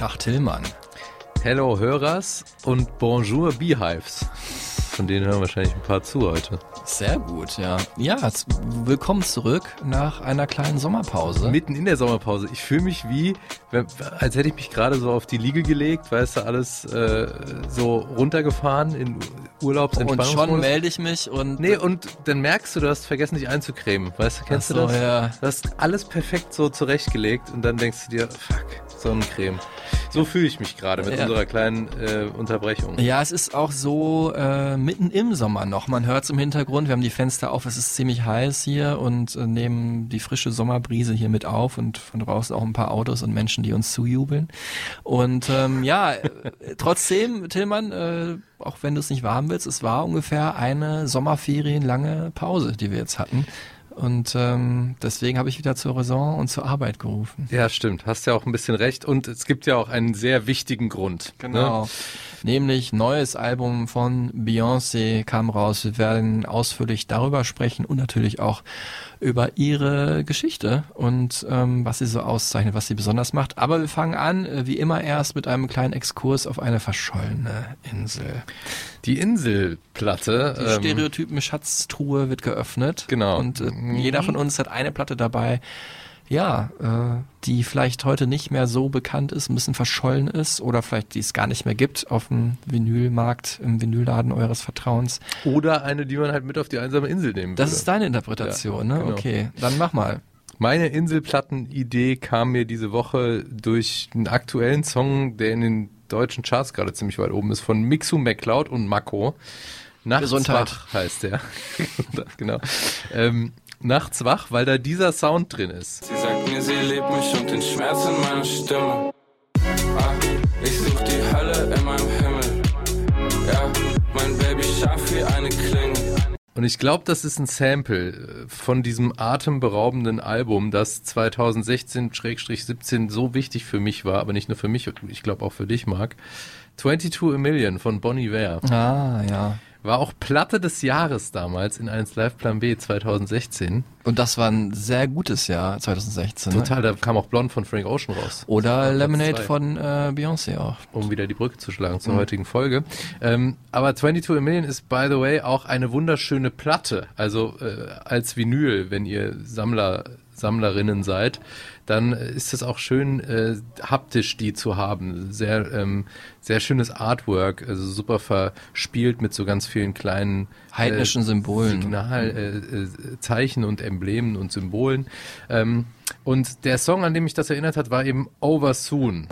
Tag Tillmann. Hello Hörers und Bonjour Beehives. Von denen hören wahrscheinlich ein paar zu heute. Sehr gut, ja. Ja, willkommen zurück nach einer kleinen Sommerpause. Mitten in der Sommerpause. Ich fühle mich wie, als hätte ich mich gerade so auf die Liege gelegt, weißt du, alles äh, so runtergefahren in und schon melde ich mich und Nee, und dann merkst du, du hast vergessen, dich einzucremen. Weißt du, kennst Ach du so, das? ja. Du hast alles perfekt so zurechtgelegt und dann denkst du dir, fuck, Sonnencreme. So fühle ich mich gerade mit Ja. unserer kleinen äh, Unterbrechung. ja, es ist auch so äh, mitten im Sommer noch. Man hört es im Hintergrund, wir haben die Fenster auf, es ist ziemlich heiß hier und äh, nehmen die frische Sommerbrise hier mit auf und von draußen auch ein paar Autos und Menschen, die uns zujubeln. Und ähm, ja, äh, trotzdem, Tillmann, äh, auch wenn du es nicht warm willst, es war ungefähr eine sommerferienlange Pause, die wir jetzt hatten. Und ähm, deswegen habe ich wieder zur Raison und zur Arbeit gerufen. Ja, stimmt. Hast ja auch ein bisschen recht. Und es gibt ja auch einen sehr wichtigen Grund. Genau. Nämlich neues Album von Beyoncé kam raus. Wir werden ausführlich darüber sprechen und natürlich auch über ihre Geschichte und ähm, was sie so auszeichnet, was sie besonders macht. Aber wir fangen an, äh, wie immer erst mit einem kleinen Exkurs auf eine verschollene Insel. Die Inselplatte. Die ähm, Stereotypen-Schatztruhe wird geöffnet. Genau. Und äh, jeder von uns hat eine Platte dabei, ja, äh, die vielleicht heute nicht mehr so bekannt ist, ein bisschen verschollen ist oder vielleicht die es gar nicht mehr gibt auf dem Vinylmarkt, im Vinylladen eures Vertrauens. Oder eine, die man halt mit auf die einsame Insel nehmen Das würde. ist deine Interpretation, Ja, ne? genau. Okay, dann mach mal. Meine Inselplatten-Idee kam mir diese Woche durch einen aktuellen Song, der in den deutschen Charts gerade ziemlich weit oben ist, von Mixu McCloud und Mako. Nachts Gesundheit. wach heißt der. genau. Ähm, Nachts wach, weil da dieser Sound drin ist. Sie sagt mir, sie liebt mich und den Schmerz in meiner Stimme. Ah, ich such die Hölle in meinem Himmel. Ja, mein Baby scharf wie eine Klinge. Und ich glaube, das ist ein Sample äh, von diesem atemberaubenden Album, das 2016-17 so wichtig für mich war, aber nicht nur für mich, ich glaube auch für dich, Marc. 22 A Million von Bonnie Iver. Ah, ja. War auch Platte des Jahres damals in 1 Live Plan B 2016. Und das war ein sehr gutes Jahr 2016. Ne? Total, da kam auch Blond von Frank Ocean raus. Oder Lemonade von äh, Beyoncé auch. um wieder die Brücke zu schlagen zur heutigen Folge. Ähm, aber 22 A Million ist, by the way, auch eine wunderschöne Platte. Also äh, als Vinyl, wenn ihr Sammler, Sammlerinnen seid, dann ist es auch schön äh, haptisch, die zu haben. Sehr, ähm, sehr schönes Artwork, also super verspielt mit so ganz vielen kleinen Heidnischen Symbolen. Signal, äh, äh, Zeichen und Emblemen und Symbolen. Ähm, und der Song, an dem mich das erinnert hat, war eben Over Soon.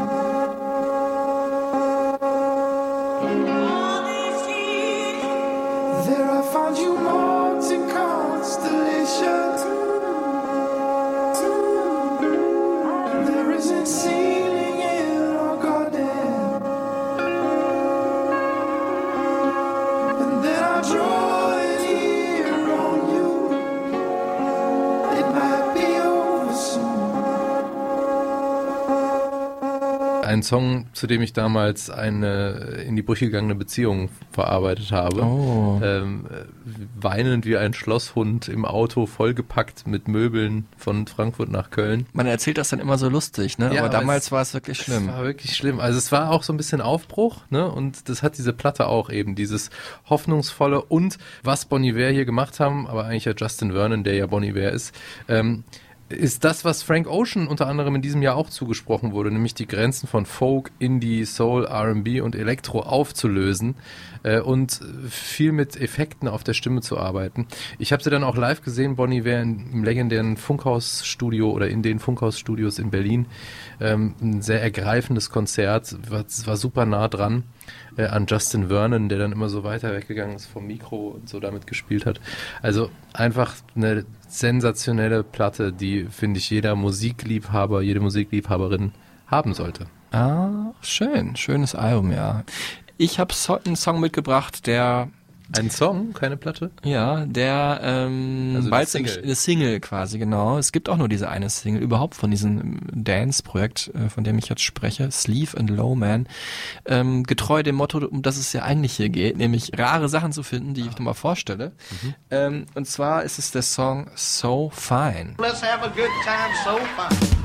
Song, zu dem ich damals eine in die Brüche gegangene Beziehung verarbeitet habe. Oh. Ähm, äh, weinend wie ein Schlosshund im Auto, vollgepackt mit Möbeln von Frankfurt nach Köln. Man erzählt das dann immer so lustig, ne? Ja, aber aber damals es- war es wirklich schlimm. Es war wirklich schlimm. Also es war auch so ein bisschen Aufbruch, ne? Und das hat diese Platte auch eben, dieses hoffnungsvolle und was Bon Iver hier gemacht haben, aber eigentlich ja Justin Vernon, der ja Bon Iver ist, ähm, ist das, was Frank Ocean unter anderem in diesem Jahr auch zugesprochen wurde, nämlich die Grenzen von Folk, Indie, Soul, R&B und Elektro aufzulösen äh, und viel mit Effekten auf der Stimme zu arbeiten. Ich habe sie dann auch live gesehen, Bonnie in- im legendären Funkhausstudio oder in den Funkhausstudios in Berlin. Ähm, ein sehr ergreifendes Konzert, war, war super nah dran äh, an Justin Vernon, der dann immer so weiter weggegangen ist vom Mikro und so damit gespielt hat. Also einfach eine sensationelle Platte, die, finde ich, jeder Musikliebhaber, jede Musikliebhaberin haben sollte. Ah, schön, schönes Album, ja. Ich habe einen Song mitgebracht, der Ein Song, keine Platte? Ja, der ähm, Also eine Single. eine Single quasi, genau. Es gibt auch nur diese eine Single überhaupt von diesem Dance-Projekt, äh, von dem ich jetzt spreche, Sleeve and Low Man. Ähm, getreu dem Motto, um das es ja eigentlich hier geht, nämlich rare Sachen zu finden, die ich nochmal vorstelle. Ähm, und zwar ist es der Song So Fine. Let's have a good time so fine.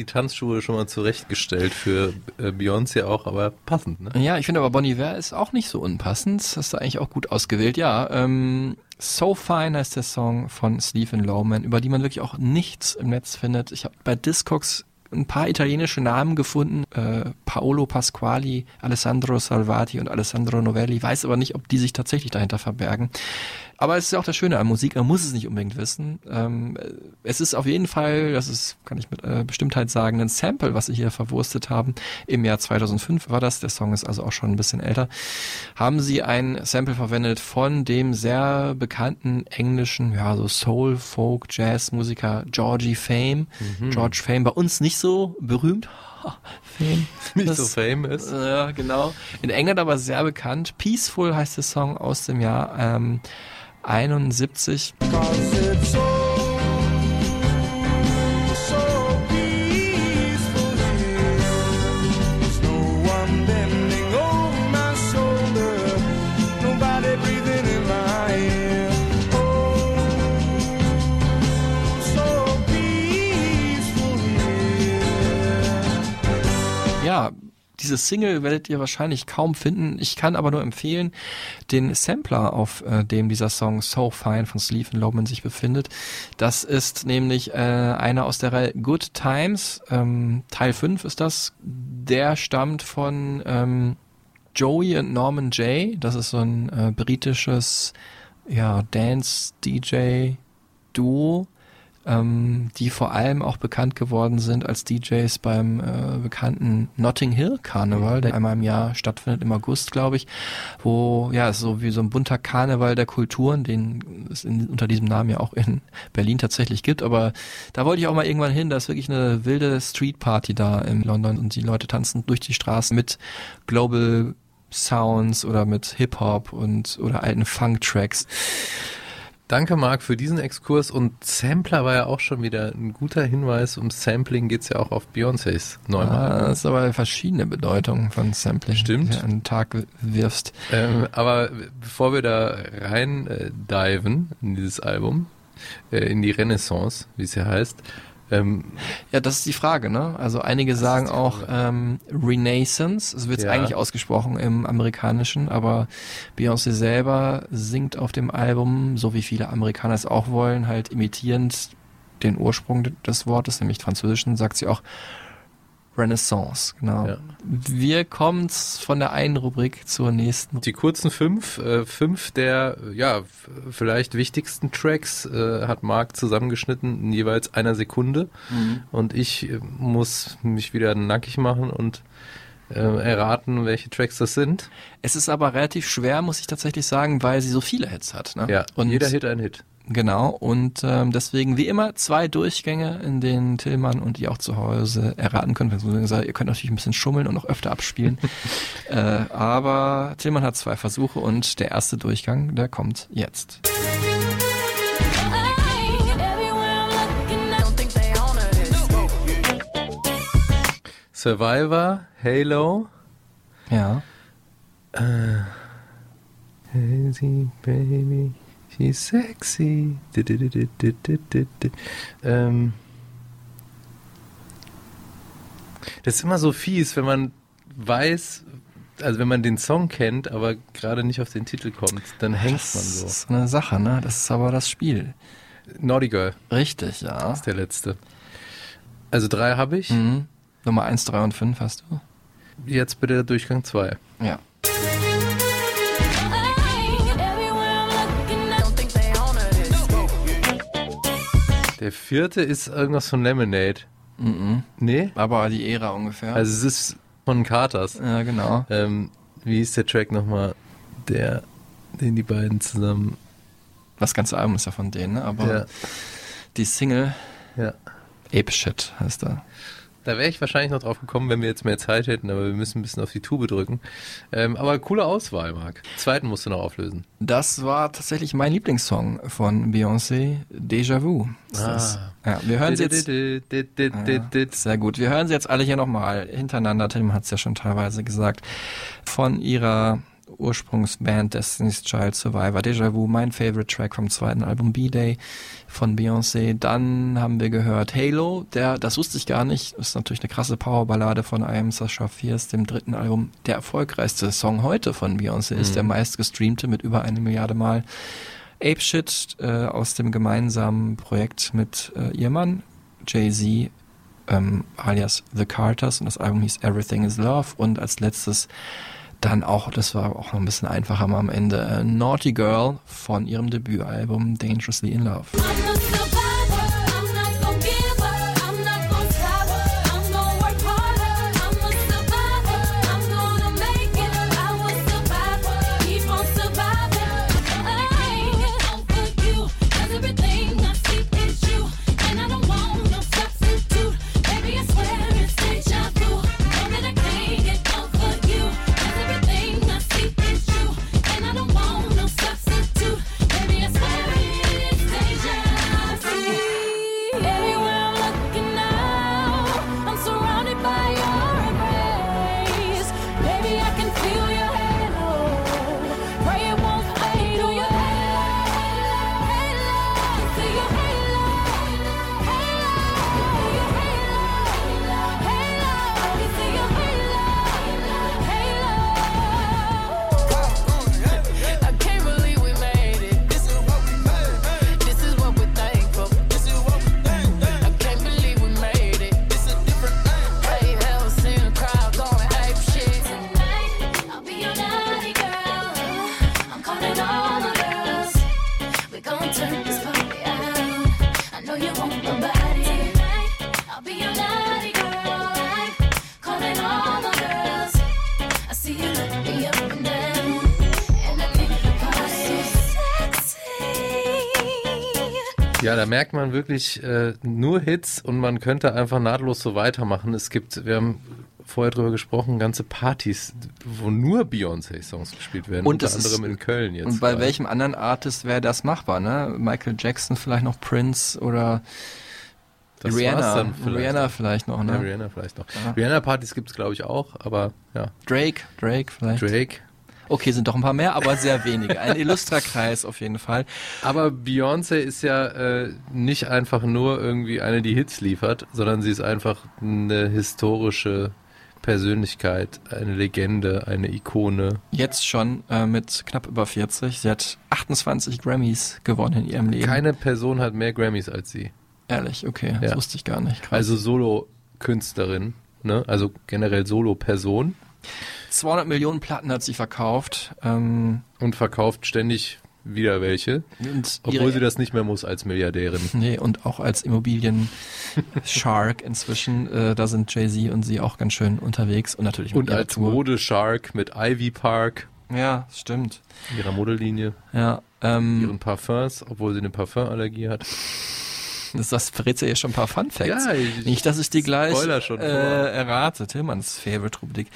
Die Tanzschuhe schon mal zurechtgestellt für äh, Beyoncé auch, aber passend, ne? Ja, ich finde aber Bon Iver ist auch nicht so unpassend. Das hast du eigentlich auch gut ausgewählt. Ja, ähm, So Fine heißt der Song von Stephen Lowman, über die man wirklich auch nichts im Netz findet. Ich habe bei Discogs ein paar italienische Namen gefunden. Äh, Paolo Pasquali, Alessandro Salvati und Alessandro Novelli. Weiß aber nicht, ob die sich tatsächlich dahinter verbergen. Aber es ist ja auch das Schöne an Musik, man muss es nicht unbedingt wissen. Ähm, äh, es ist auf jeden Fall, das ist, kann ich mit äh, Bestimmtheit sagen, ein Sample, was sie hier verwurstet haben. Im Jahr 2005 war das, der Song ist also auch schon ein bisschen älter. Haben sie ein Sample verwendet von dem sehr bekannten englischen, ja, so Soul, Folk, Jazz Musiker Georgie Fame. George Fame, bei uns nicht so berühmt. Fame. Nicht Das- so famous. ja, genau. In England aber sehr bekannt. Peaceful heißt der Song aus dem Jahr ähm, 71. diese Single werdet ihr wahrscheinlich kaum finden. Ich kann aber nur empfehlen, den Sampler, auf äh, dem dieser Song So Fine von Sleeve and Lowman sich befindet. Das ist nämlich äh, einer aus der Reihe Good Times. Ähm, Teil 5 ist das. Der stammt von ähm, Joey und Norman Jay. Das ist so ein äh, britisches ja, Dance-DJ-Duo ähm, die vor allem auch bekannt geworden sind als DJs beim äh, bekannten Notting Hill Karneval, der einmal im Jahr stattfindet, im August, glaube ich, wo, ja, so wie so ein bunter Karneval der Kulturen, den es in, unter diesem Namen ja auch in Berlin tatsächlich gibt, aber da wollte ich auch mal irgendwann hin, da ist wirklich eine wilde Street Party da in London und die Leute tanzen durch die Straßen mit Global Sounds oder mit Hip-Hop und oder alten Funk-Tracks. Danke, Marc, für diesen Exkurs. Und Sampler war ja auch schon wieder ein guter Hinweis. Um Sampling geht's ja auch auf Beyoncés neuem Ah, das ist aber verschiedene Bedeutungen von Sampling, Stimmt. die du an den Tag wirfst. Ähm, aber bevor wir da rein äh, diven in dieses Album, äh, in die Renaissance, wie es ja heißt, ähm, Ja, das ist die Frage, ne? Also einige sagen auch ähm, Renaissance, es wird Ja. eigentlich ausgesprochen im Amerikanischen, aber Beyoncé selber singt auf dem Album, so wie viele Amerikaner es auch wollen, halt imitierend den Ursprung des Wortes, nämlich Französischen, sagt sie auch Renaissance, genau. Ja. Wir kommen von der einen Rubrik zur nächsten. die kurzen fünf, äh, fünf der ja vielleicht wichtigsten Tracks äh, hat Marc zusammengeschnitten in jeweils einer Sekunde und ich äh, muss mich wieder nackig machen und äh, erraten, welche Tracks das sind. Es ist aber relativ schwer, muss ich tatsächlich sagen, weil sie so viele Hits hat. Ne? Ja, und jeder Hit ein Hit. Genau, und ähm, deswegen wie immer zwei Durchgänge, in denen Tillmann und ihr auch zu Hause erraten könnt. Beziehungsweise Ihr könnt natürlich ein bisschen schummeln und noch öfter abspielen. äh, aber Tillmann hat zwei Versuche und der erste Durchgang, der kommt jetzt. Survivor, Halo, Ja. Hazy Baby, sexy. Di. Ähm, das ist immer so fies, wenn man weiß, also wenn man den Song kennt, aber gerade nicht auf den Titel kommt, dann hängt man Das so. ist eine Sache, ne? Das ist aber das Spiel. Naughty Girl Richtig, ja. ist der letzte. Also drei habe ich. Mhm. Nummer eins, drei und fünf hast du? Jetzt bitte Durchgang zwei. Ja. Der vierte ist irgendwas von Lemonade. Mhm. Nee? Aber die Ära ungefähr. Also es ist von Carters. ja, genau. Ähm, wie ist der Track nochmal? Der, den die beiden zusammen. Das ganze Album ist ja von denen, ne? aber Ja, die Single ja. Ape Shit heißt da. Da wäre ich wahrscheinlich noch drauf gekommen, wenn wir jetzt mehr Zeit hätten, aber wir müssen ein bisschen auf die Tube drücken. Ähm, aber coole Auswahl, Marc. Zweiten musst du noch auflösen. Das war tatsächlich mein Lieblingssong von Beyoncé, Déjà Vu. das. Ja, wir hören sie jetzt. Ja, sehr gut. Wir hören sie jetzt alle hier nochmal hintereinander. Tim hat es ja schon teilweise gesagt. Von ihrer Ursprungsband Destiny's Child Survivor, Déjà Vu, mein Favorite Track vom zweiten Album B-Day von Beyoncé. Dann haben wir gehört Halo, der, das wusste ich gar nicht, ist natürlich eine krasse Powerballade von I Am Sasha Fierce, dem dritten Album. Der erfolgreichste Song heute von Beyoncé ist der meistgestreamte mit über eine Milliarde Mal. Ape Shit äh, aus dem gemeinsamen Projekt mit äh, ihrem Mann Jay-Z ähm, alias The Carters und das Album hieß Everything is Love und als letztes dann auch, das war auch noch ein bisschen einfacher mal am Ende, äh, Naughty Girl von ihrem Debütalbum Dangerously in Love. Wirklich äh, nur Hits und man könnte einfach nahtlos so weitermachen. Es gibt, wir haben vorher drüber gesprochen, ganze Partys, wo nur Beyoncé-Songs gespielt werden, Und unter das ist- anderem in Köln jetzt. Und bei gerade. welchem anderen Artist wäre das machbar, ne? Michael Jackson, vielleicht noch Prince oder Das Rihanna. vielleicht. Rihanna vielleicht noch, Ja, ne? Rihanna vielleicht noch. Ja. Rihanna-Partys gibt es, glaube ich, auch, aber ja. Drake, Drake vielleicht. Drake. Okay, sind doch ein paar mehr, aber sehr wenige. Ein illustrer Kreis auf jeden Fall. Aber Beyoncé ist ja äh, nicht einfach nur irgendwie eine, die Hits liefert, sondern sie ist einfach eine historische Persönlichkeit, eine Legende, eine Ikone. Jetzt schon äh, mit knapp über 40. Sie hat 28 Grammys gewonnen in ihrem Leben. Keine Person hat mehr Grammys als sie. Ehrlich, okay, das Ja. wusste ich gar nicht. Krass. Also Solo-Künstlerin, ne? also generell Solo-Person 200 Millionen Platten hat sie verkauft. Ähm, und verkauft ständig wieder welche, obwohl sie das nicht mehr muss als Milliardärin. Nee, und auch als Immobilien-Shark inzwischen, äh, da sind Jay-Z und sie auch ganz schön unterwegs und natürlich mit Und als. Modeshark mit Ivy Park, Ja, stimmt. ihrer Modellinie, Ja, ähm, ihren Parfums, obwohl sie eine Parfumallergie hat. das, das verrät ja hier schon ein paar Fun Facts. Ja, ich- Nicht, dass ich die gleich Spoiler schon äh, errate. Tillmanns Favorite-Rubrik.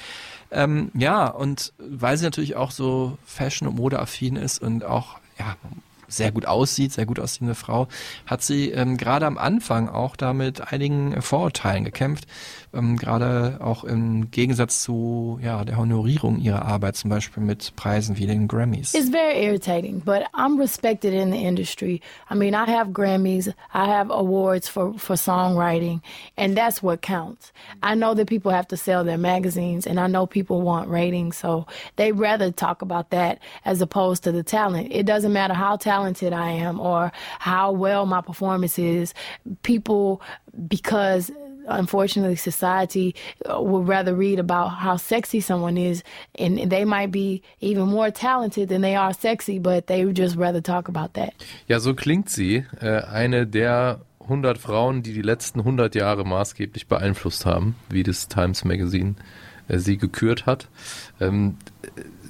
Ähm, ja, und weil sie natürlich auch so Fashion- und Modeaffin ist und auch, ja, sehr gut aussieht, sehr gut aussehende Frau, hat sie ähm, gerade am Anfang auch da mit einigen Vorurteilen gekämpft. Ähm, gerade auch im Gegensatz zu ja, der Honorierung ihrer Arbeit, zum Beispiel mit Preisen wie den Grammys. It's very irritating, but I'm respected in the industry. I mean, I have Grammys, I have awards for, for songwriting, and that's what counts. I know that people have to sell their magazines, and I know people want ratings, so they rather talk about that as opposed to the talent. It doesn't matter how talented I am or how well my performance is. People, because unfortunately society uh, would rather read about how sexy someone is and they might be even more talented than they are sexy but they would just rather talk about that Ja, so klingt sie. Äh, eine der 100 Frauen, die die letzten 100 Jahre maßgeblich beeinflusst haben, wie das Times Magazine äh, sie gekürt hat. Ähm,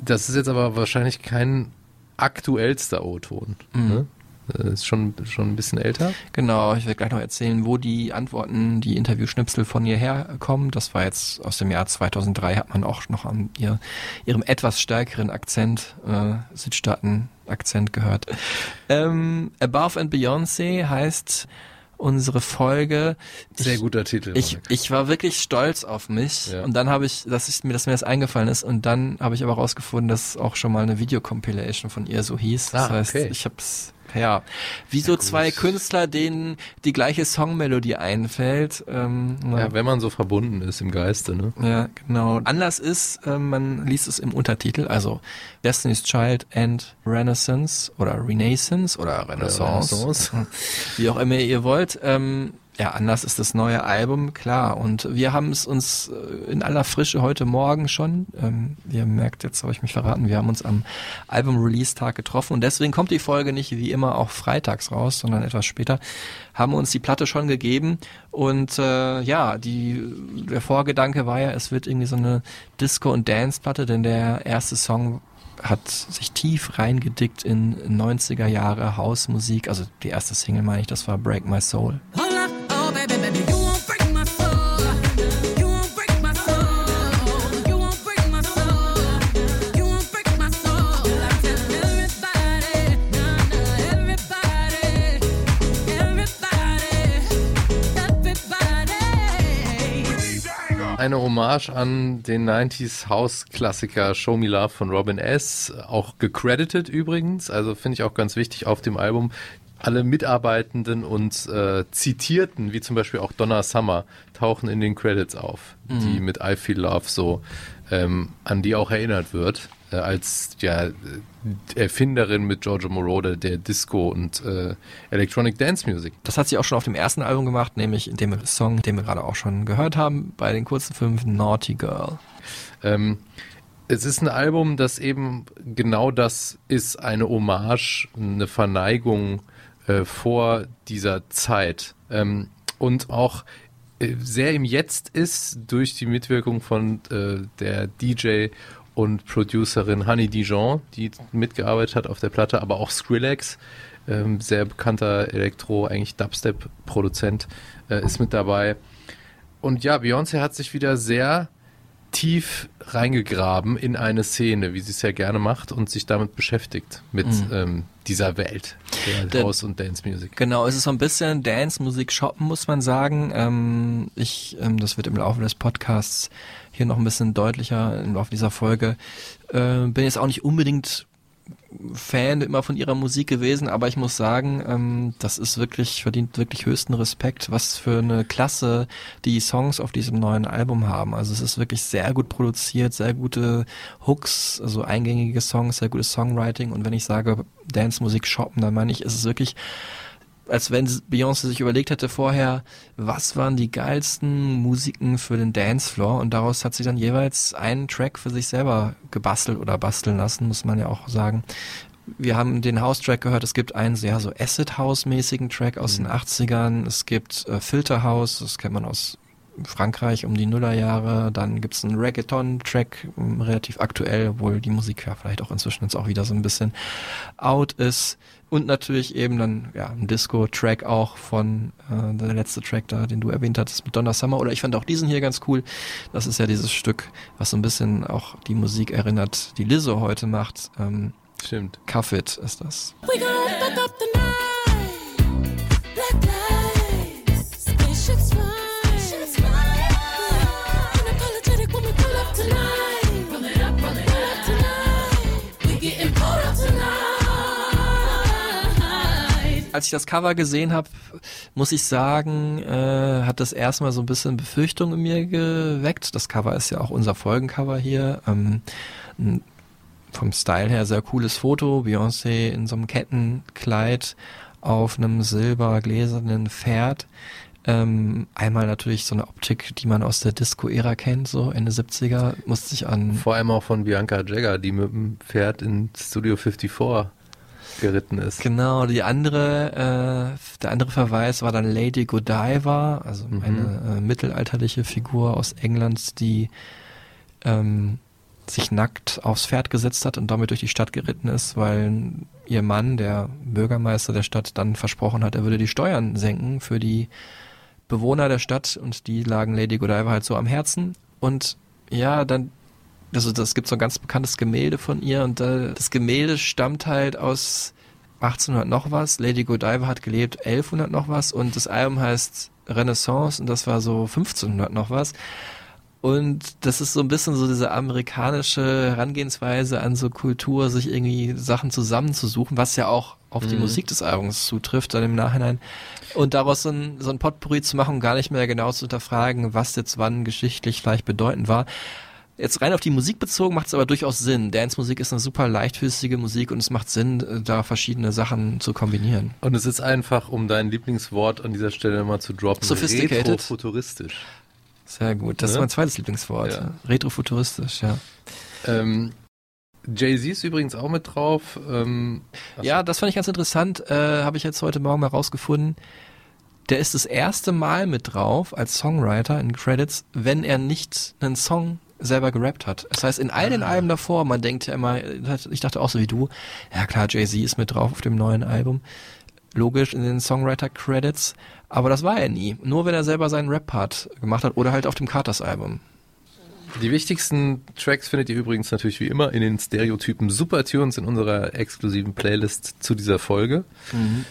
das ist jetzt aber wahrscheinlich kein aktuellster O-Ton. Ne? Äh, Ist schon, schon ein bisschen älter. Genau, ich werde gleich noch erzählen, wo die Antworten, die Interviewschnipsel von ihr herkommen. Das war jetzt aus dem Jahr 2003, hat man auch noch an ihr, ihrem etwas stärkeren Akzent, äh, Südstaaten-Akzent gehört. Ähm, Above and Beyoncé heißt unsere Folge. Sehr ich, guter Titel. Ich, ich war wirklich stolz auf mich Ja. und dann habe ich, dass ich mir, dass mir das eingefallen ist und dann habe ich aber rausgefunden, dass auch schon mal eine Videocompilation von ihr so hieß. Das Ah, heißt, okay. ich hab's ja, wie so zwei Künstler, denen die gleiche Songmelodie einfällt. Ähm, ja, wenn man so verbunden ist im Geiste, ne? ja, genau. Anders ist, ähm, man liest es im Untertitel, also Destiny's Child and Renaissance oder Renaissance oder Renaissance, Renaissance. wie auch immer ihr wollt. Ähm, ja, anders ist das neue Album, klar. Und wir haben es uns äh, in aller Frische heute Morgen schon, ähm, ihr merkt, jetzt habe ich mich verraten, wir haben uns am Album-Release-Tag getroffen und deswegen kommt die Folge nicht wie immer auch freitags raus, sondern etwas später, haben uns die Platte schon gegeben und äh, ja, die, der Vorgedanke war ja, es wird irgendwie so eine Disco- und Dance-Platte, denn der erste Song hat sich tief reingedickt in 90er Jahre Hausmusik, also die erste Single meine ich, das war Break My Soul. Oh, Eine Hommage an den 90s House-Klassiker Show Me Love von Robin S. Auch gecredited übrigens, also finde ich auch ganz wichtig auf dem Album. Alle Mitarbeitenden und äh, Zitierten, wie zum Beispiel auch Donna Summer, tauchen in den Credits auf, die mit I Feel Love so ähm, an die auch erinnert wird, als ja, äh, Erfinderin mit Giorgio Moroder der Disco und äh, Electronic Dance Music. Das hat sie auch schon auf dem ersten Album gemacht, nämlich in dem Song, den wir gerade auch schon gehört haben, bei den kurzen fünf Naughty Girl. Ähm, es ist ein Album, das eben genau das ist, eine Hommage, eine Verneigung äh, vor dieser Zeit. Ähm, und auch äh, sehr im Jetzt ist durch die Mitwirkung von äh, der DJ und Producerin Honey Dijon, die mitgearbeitet hat auf der Platte, aber auch Skrillex, ähm, sehr bekannter Elektro, eigentlich Dubstep-Produzent, äh, ist mit dabei. Und ja, Beyoncé hat sich wieder sehr tief reingegraben in eine Szene, wie sie es ja gerne macht und sich damit beschäftigt, mit ähm, dieser Welt der Der- House- und Dance-Music. Genau, es ist so ein bisschen Dance-Musik shoppen, muss man sagen. Ähm, ich, ähm, das wird im Laufe des Podcasts hier noch ein bisschen deutlicher im Laufe dieser Folge. Äh, bin jetzt auch nicht unbedingt Fan immer von ihrer Musik gewesen, aber ich muss sagen, ähm, das ist wirklich, verdient wirklich höchsten Respekt, was für eine Klasse die Songs auf diesem neuen Album haben. Also es ist wirklich sehr gut produziert, sehr gute Hooks, also eingängige Songs, sehr gutes Songwriting und wenn ich sage Dance-Musik shoppen, dann meine ich, ist es wirklich als wenn Beyoncé sich überlegt hätte vorher, was waren die geilsten Musiken für den Dancefloor? Und daraus hat sie dann jeweils einen Track für sich selber gebastelt oder basteln lassen, muss man ja auch sagen. Wir haben den House-Track gehört, es gibt einen sehr so Acid-House-mäßigen Track aus den 80ern, es gibt äh, Filter House, das kennt man aus Frankreich um die Nullerjahre, dann gibt's einen Reggaeton-Track, m, relativ aktuell, obwohl die Musik ja vielleicht auch inzwischen jetzt auch wieder so ein bisschen out ist. Und natürlich eben dann ja ein Disco-Track auch von äh, der letzte Track da, den du erwähnt hattest mit Donna Summer. Oder ich fand auch diesen hier ganz cool. Das ist ja dieses Stück, was so ein bisschen auch die Musik erinnert, die Lizzo heute macht. Ähm, Stimmt. Cuff It ist das. We gon' Als ich das Cover gesehen habe, muss ich sagen, äh, hat das erstmal so ein bisschen Befürchtung in mir geweckt. Das Cover ist ja auch unser Folgencover hier. Ähm, vom Style her sehr cooles Foto. Beyoncé in so einem Kettenkleid auf einem silbergläsernen Pferd. Ähm, einmal natürlich so eine Optik, die man aus der Disco-Ära kennt, so Ende 70er, musste sich an Vor allem auch von Bianca Jagger, die mit dem Pferd in Studio 54 geritten ist. Genau, die andere, äh, der andere Verweis war dann Lady Godiva, also eine äh, mittelalterliche Figur aus England, die ähm, sich nackt aufs Pferd gesetzt hat und damit durch die Stadt geritten ist, weil ihr Mann, der Bürgermeister der Stadt, dann versprochen hat, er würde die Steuern senken für die Bewohner der Stadt und die lagen Lady Godiva halt so am Herzen. Und ja, dann, also das gibt so ein ganz bekanntes Gemälde von ihr und äh, das Gemälde stammt halt aus 1800 noch was. Lady Godiva hat gelebt 1100 noch was und das Album heißt Renaissance und das war so 1500 noch was. Und das ist so ein bisschen so diese amerikanische Herangehensweise an so Kultur, sich irgendwie Sachen zusammenzusuchen, was ja auch auf die Mhm. Musik des Albums zutrifft dann im Nachhinein. Und daraus so ein, so ein Potpourri zu machen gar nicht mehr genau zu hinterfragen, was jetzt wann geschichtlich vielleicht bedeutend war. Jetzt rein auf die Musik bezogen macht es aber durchaus Sinn. Dance-Musik ist eine super leichtfüßige Musik und es macht Sinn, äh, da verschiedene Sachen zu kombinieren. Und es ist einfach, um dein Lieblingswort an dieser Stelle mal zu droppen, Sophisticated. retrofuturistisch. Sehr gut. Das ist Ne? mein zweites Lieblingswort. Ja. Retrofuturistisch, ja. Ähm, Jay-Z ist übrigens auch mit drauf. Ähm, Ja, das fand ich ganz interessant. Äh, Habe ich jetzt heute Morgen mal rausgefunden. Der ist das erste Mal mit drauf als Songwriter in Credits, wenn er nicht einen Song selber gerappt hat. Das heißt, in all den Alben davor, man denkt ja immer, ich dachte auch so wie du, ja klar, Jay-Z ist mit drauf auf dem neuen Album. Logisch in den Songwriter-Credits. Aber das war er nie. Nur wenn er selber seinen Rap-Part gemacht hat oder halt auf dem Carters-Album. Die wichtigsten Tracks findet ihr übrigens natürlich wie immer in den Stereotypen Supertunes in unserer exklusiven Playlist zu dieser Folge.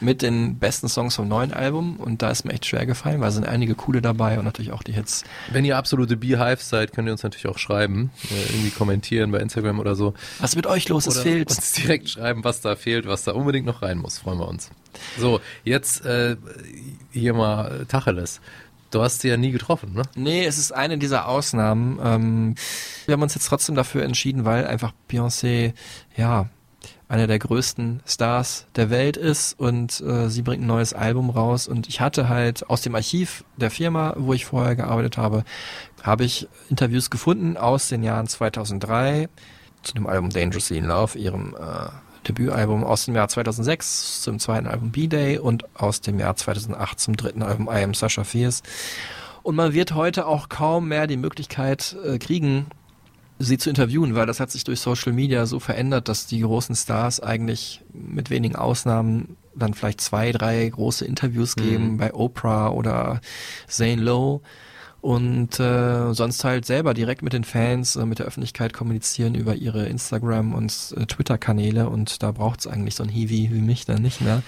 Mit den besten Songs vom neuen Album. Und da ist mir echt schwer gefallen, weil es sind einige coole dabei und natürlich auch die Hits. Wenn ihr absolute Beehives seid, könnt ihr uns natürlich auch schreiben, äh, irgendwie kommentieren bei Instagram oder so. Was mit euch los? Es fehlt. uns direkt schreiben, was da fehlt, was da unbedingt noch rein muss. Freuen wir uns. So, jetzt äh, hier mal Tacheles. Du hast sie ja nie getroffen, ne? Nee, es ist eine dieser Ausnahmen. Ähm, wir haben uns jetzt trotzdem dafür entschieden, weil einfach Beyoncé, ja, einer der größten Stars der Welt ist und äh, sie bringt ein neues Album raus und ich hatte halt aus dem Archiv der Firma, wo ich vorher gearbeitet habe, habe ich Interviews gefunden aus den Jahren 2003 zu dem Album Dangerously in Love, ihrem äh, Debütalbum aus dem Jahr 2006 zum zweiten Album B-Day und aus dem Jahr 2008 zum dritten Album I Am Sasha Fierce. Und man wird heute auch kaum mehr die Möglichkeit äh, kriegen, sie zu interviewen, weil das hat sich durch Social Media so verändert, dass die großen Stars eigentlich mit wenigen Ausnahmen dann vielleicht zwei, drei große Interviews geben bei Oprah oder Zane Lowe und äh, sonst halt selber direkt mit den Fans, äh, mit der Öffentlichkeit kommunizieren über ihre Instagram- und äh, Twitter-Kanäle und da braucht's eigentlich so ein Hiwi wie mich dann nicht mehr.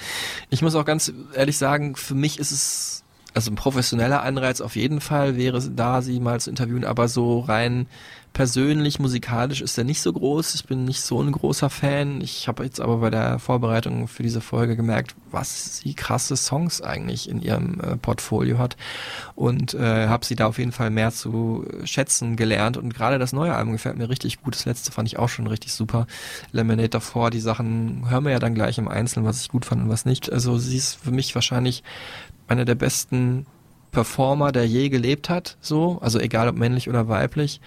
Ich muss auch ganz ehrlich sagen, für mich ist es also ein professioneller Anreiz auf jeden Fall wäre da, sie mal zu interviewen, aber so rein persönlich, musikalisch ist er nicht so groß. Ich bin nicht so ein großer Fan. Ich habe jetzt aber bei der Vorbereitung für diese Folge gemerkt, was sie krasse Songs eigentlich in ihrem äh, Portfolio hat und äh, habe sie da auf jeden Fall mehr zu schätzen gelernt. Und gerade das neue Album gefällt mir richtig gut. Das letzte fand ich auch schon richtig super. Lemonade davor, die Sachen hören wir ja dann gleich im Einzelnen, was ich gut fand und was nicht. Also sie ist für mich wahrscheinlich einer der besten Performer, der je gelebt hat, so, also egal ob männlich oder weiblich.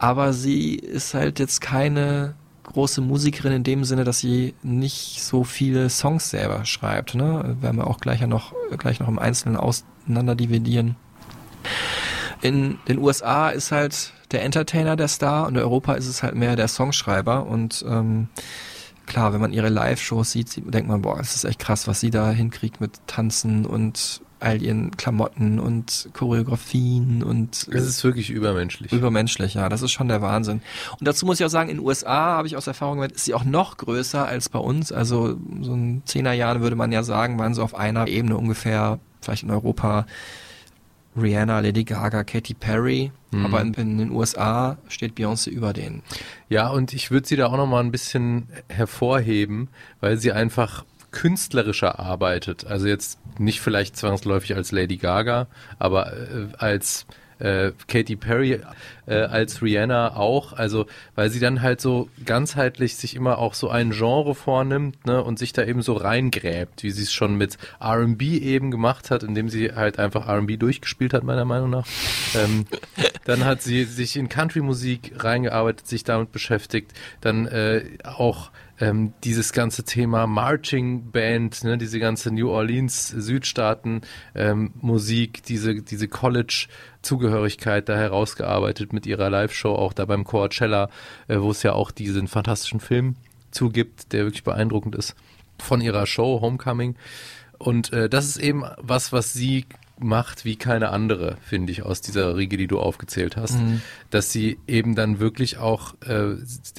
Aber sie ist halt jetzt keine große Musikerin in dem Sinne, dass sie nicht so viele Songs selber schreibt. Ne? Werden wir auch gleich noch gleich noch im Einzelnen auseinander dividieren. In den USA ist halt der Entertainer der Star und in Europa ist es halt mehr der Songschreiber und ähm, klar, wenn man ihre Live-Shows sieht- denkt man, boah, es ist echt krass, was sie da hinkriegt mit Tanzen und all ihren Klamotten und Choreografien und Es ist wirklich übermenschlich. Übermenschlich, ja, das ist schon der Wahnsinn. Und dazu muss ich auch sagen, in den USA habe ich aus Erfahrung gemerkt, ist sie auch noch größer als bei uns. Also so in Zehnerjahren würde man ja sagen, waren so auf einer Ebene ungefähr, vielleicht in Europa Rihanna, Lady Gaga, Katy Perry. Mhm. Aber in, in den USA steht Beyoncé über denen. Ja, und ich würde sie da auch noch mal ein bisschen hervorheben, weil sie einfach künstlerischer arbeitet. Also jetzt nicht vielleicht zwangsläufig als Lady Gaga, aber äh, als äh, Katy Perry, äh, als Rihanna auch. Also weil sie dann halt so ganzheitlich sich immer auch so ein Genre vornimmt ne, und sich da eben so reingräbt, wie sie es schon mit R&B eben gemacht hat, indem sie halt einfach R&B durchgespielt hat, meiner Meinung nach. Ähm, dann hat sie sich in Country-Musik reingearbeitet, sich damit beschäftigt, dann äh, auch ähm, dieses ganze Thema Marching Band, ne, diese ganze New Orleans Südstaaten ähm, Musik, diese diese College Zugehörigkeit da herausgearbeitet mit ihrer Live-Show auch da beim Coachella, äh, wo es ja auch diesen fantastischen Film zugibt, der wirklich beeindruckend ist von ihrer Show Homecoming. Und äh, das ist eben was, was sie macht wie keine andere, finde ich, aus dieser Riege, die du aufgezählt hast. Mhm. Dass sie eben dann wirklich auch äh,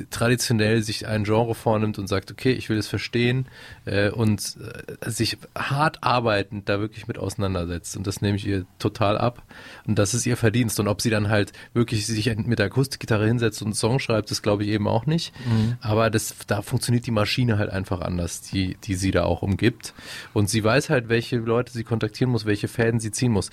traditionell sich ein Genre vornimmt und sagt, okay, ich will es verstehen äh, und äh, sich hart arbeitend da wirklich mit auseinandersetzt. Und das nehme ich ihr total ab. Und das ist ihr Verdienst. Und ob sie dann halt wirklich sich mit der Akustikgitarre hinsetzt und einen Song schreibt, das glaube ich eben auch nicht. Mhm. Aber das, da funktioniert die Maschine halt einfach anders, die, die sie da auch umgibt. Und sie weiß halt, welche Leute sie kontaktieren muss, welche Fäden sie ziehen muss.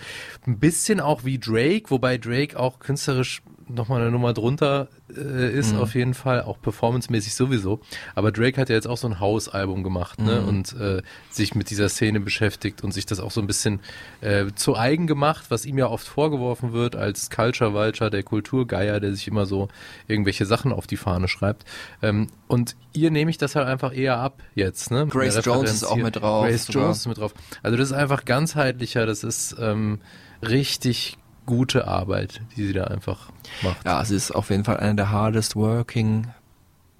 Ein bisschen auch wie Drake, wobei Drake auch künstlerisch nochmal eine Nummer drunter äh, ist, Mhm. auf jeden Fall, auch performancemäßig sowieso. Aber Drake hat ja jetzt auch so ein House-Album gemacht, ne? Mhm. Und äh, sich mit dieser Szene beschäftigt und sich das auch so ein bisschen äh, zu eigen gemacht, was ihm ja oft vorgeworfen wird als Culture Vulture, der Kulturgeier, der sich immer so irgendwelche Sachen auf die Fahne schreibt. Ähm, und ihr nehme ich das halt einfach eher ab jetzt, ne? Mit Grace Jones ist auch mit drauf Grace sogar. Jones ist mit drauf. Also das ist einfach ganzheitlicher, das ist ähm, richtig gute Arbeit, die sie da einfach macht. Ja, sie ist auf jeden Fall eine der hardest working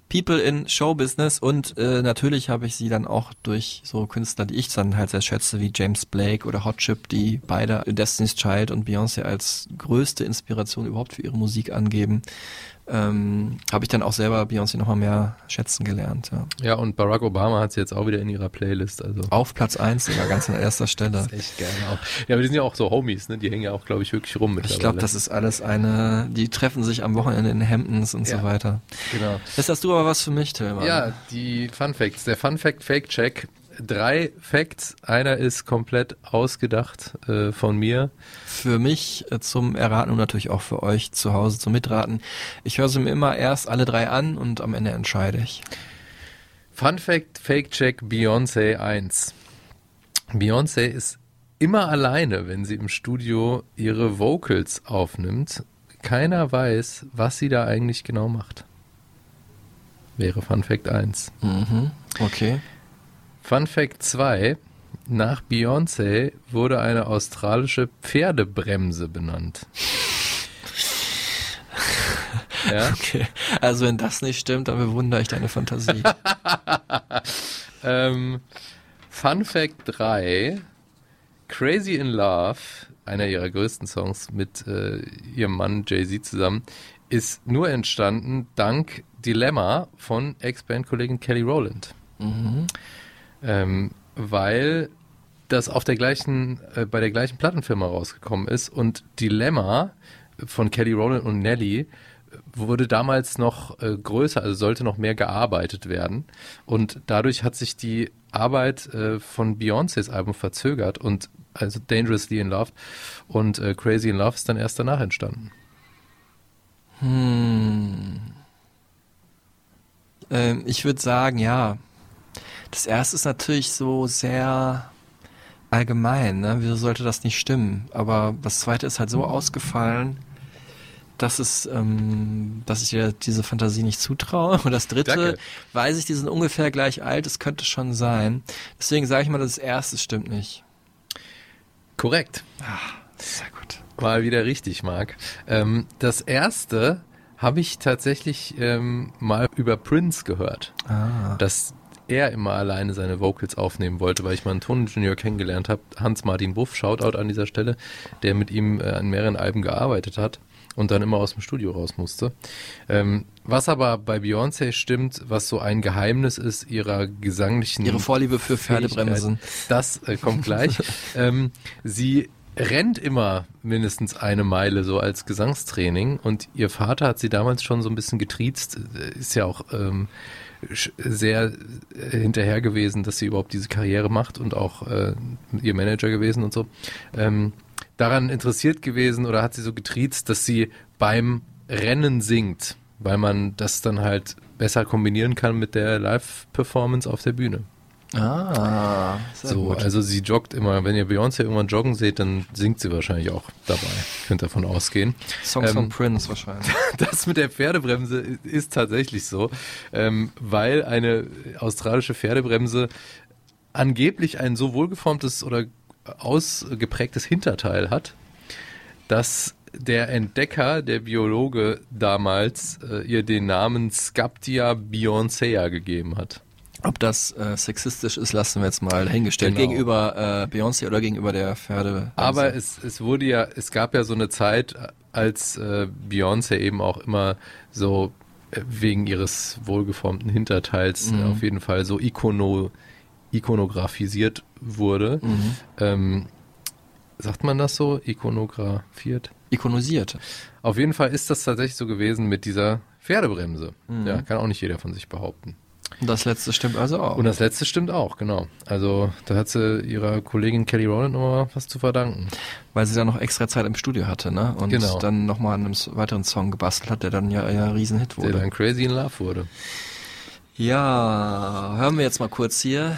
people in Showbusiness und äh, natürlich habe ich sie dann auch durch so Künstler, die ich dann halt sehr schätze, wie James Blake oder Hot Chip, die beide Destiny's Child und Beyoncé als größte Inspiration überhaupt für ihre Musik angeben, ähm, habe ich dann auch selber Beyoncé nochmal mehr schätzen gelernt. Ja. Ja, und Barack Obama hat sie jetzt auch wieder in ihrer Playlist. Also Auf Platz eins sogar ganz an erster Stelle. das ist echt gerne auch. Ja, aber die sind ja auch so Homies, ne? Die hängen ja auch, glaube ich, wirklich rum mittlerweile. Ich glaube, das ist alles eine, die treffen sich am Wochenende in Hamptons und Ja. so weiter. genau. Jetzt hast du aber was für mich, Tillmann. Ja, die Fun Facts. Der Fun Fact Fake Check. Drei Facts. Einer ist komplett ausgedacht äh, von mir. Für mich äh, zum Erraten und natürlich auch für euch zu Hause zum Mitraten. Ich höre sie mir immer erst alle drei an und am Ende entscheide ich. Fun Fact Fake Check Beyoncé 1. Beyoncé ist immer alleine, wenn sie im Studio ihre Vocals aufnimmt. Keiner weiß, was sie da eigentlich genau macht. Wäre Fun Fact 1. Mhm. Okay. Fun Fact 2. Nach Beyoncé wurde eine australische Pferdebremse benannt. ja. Okay. Also wenn das nicht stimmt, dann bewundere ich deine Fantasie. Ähm, Fun Fact 3. Crazy in Love, einer ihrer größten Songs mit äh, ihrem Mann Jay-Z zusammen, ist nur entstanden dank Dilemma von Ex-Band-Kollegin Kelly Rowland. mhm. Ähm, weil das auf der gleichen, äh, bei der gleichen Plattenfirma rausgekommen ist und Dilemma von Kelly Rowland und Nelly wurde damals noch äh, größer, also sollte noch mehr gearbeitet werden und dadurch hat sich die Arbeit äh, von Beyoncés Album verzögert und also Dangerously in Love und äh, Crazy in Love ist dann erst danach entstanden. Hm. Ähm, ich würde sagen, ja. Das erste ist natürlich so sehr allgemein, ne? Wieso sollte das nicht stimmen? Aber das zweite ist halt so ausgefallen, dass es, ähm, dass ich dir diese Fantasie nicht zutraue. Und das dritte, Danke. weiß ich, die sind ungefähr gleich alt, das könnte schon sein. Deswegen sage ich mal, das erste stimmt nicht. Korrekt. Sehr gut. Mal wieder richtig, Marc. Ähm, das erste habe ich tatsächlich ähm, mal über Prince gehört, Ah. dass er immer alleine seine Vocals aufnehmen wollte, weil ich mal einen Toningenieur kennengelernt habe, Hans-Martin Buff, Shoutout an dieser Stelle, der mit ihm äh, an mehreren Alben gearbeitet hat und dann immer aus dem Studio raus musste. Ähm, was aber bei Beyoncé stimmt, was so ein Geheimnis ist ihrer gesanglichen Ihre Vorliebe für Pferdebremsen. Das äh, kommt gleich. ähm, sie rennt immer mindestens eine Meile so als Gesangstraining und ihr Vater hat sie damals schon so ein bisschen getriezt, ist ja auch ähm, sehr äh, hinterher gewesen, dass sie überhaupt diese Karriere macht und auch äh, ihr Manager gewesen und so. Ähm, daran interessiert gewesen oder hat sie so getriezt, dass sie beim Rennen singt, weil man das dann halt besser kombinieren kann mit der Live-Performance auf der Bühne. Ah, sehr So, gut. also sie joggt immer. Wenn ihr Beyoncé irgendwann joggen seht, dann singt sie wahrscheinlich auch dabei. Könnt davon ausgehen. Songs ähm, von Prince wahrscheinlich. Das mit der Pferdebremse ist tatsächlich so, ähm, weil eine australische Pferdebremse angeblich ein so wohlgeformtes oder ausgeprägtes Hinterteil hat, dass der Entdecker, der Biologe damals, äh, ihr den Namen Scaptia bioncea gegeben hat. Ob das äh, sexistisch ist, lassen wir jetzt mal hingestellt. Genau. Gegenüber äh, Beyoncé oder gegenüber der Pferde. Aber es, es wurde ja, es gab ja so eine Zeit, als äh, Beyoncé eben auch immer so äh, wegen ihres wohlgeformten Hinterteils Mhm. äh, auf jeden Fall so ikono, ikonografisiert wurde. Mhm. Ähm, sagt man das so? Ikonografiert? ikonisiert. Auf jeden Fall ist das tatsächlich so gewesen mit dieser Pferdebremse. Mhm. Ja, kann auch nicht jeder von sich behaupten. Und das letzte stimmt also auch. Und das letzte stimmt auch, genau. Also da hat sie ihrer Kollegin Kelly Rowland nochmal was zu verdanken. weil sie dann noch extra Zeit im Studio hatte, ne? Und Genau. dann nochmal an einem weiteren Song gebastelt hat, der dann ja ein Riesenhit Der wurde. dann Crazy in Love wurde. Ja, hören wir jetzt mal kurz hier.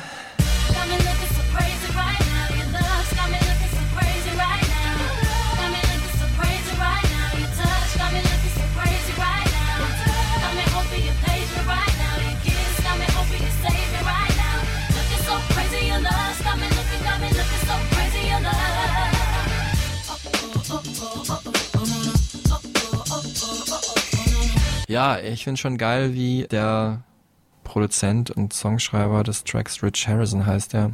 Got Ja, ich finde schon geil, wie der Produzent und Songschreiber des Tracks Rich Harrison heißt der.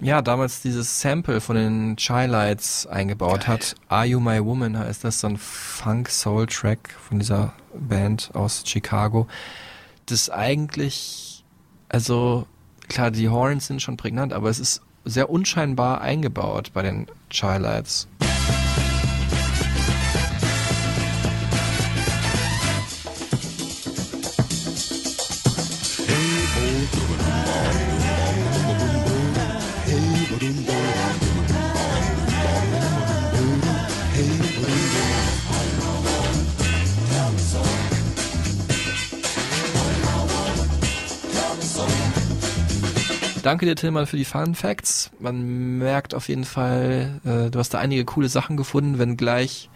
Ja, damals dieses Sample von den Chilights eingebaut hat. Are You My Woman heißt das, so ein Funk-Soul-Track von dieser Band aus Chicago. Das eigentlich, also klar, die Horns sind schon prägnant, aber es ist sehr unscheinbar eingebaut bei den Chilights. Danke dir, Tillmann, für die Fun Facts. Man merkt auf jeden Fall, äh, du hast da einige coole Sachen gefunden, wenngleich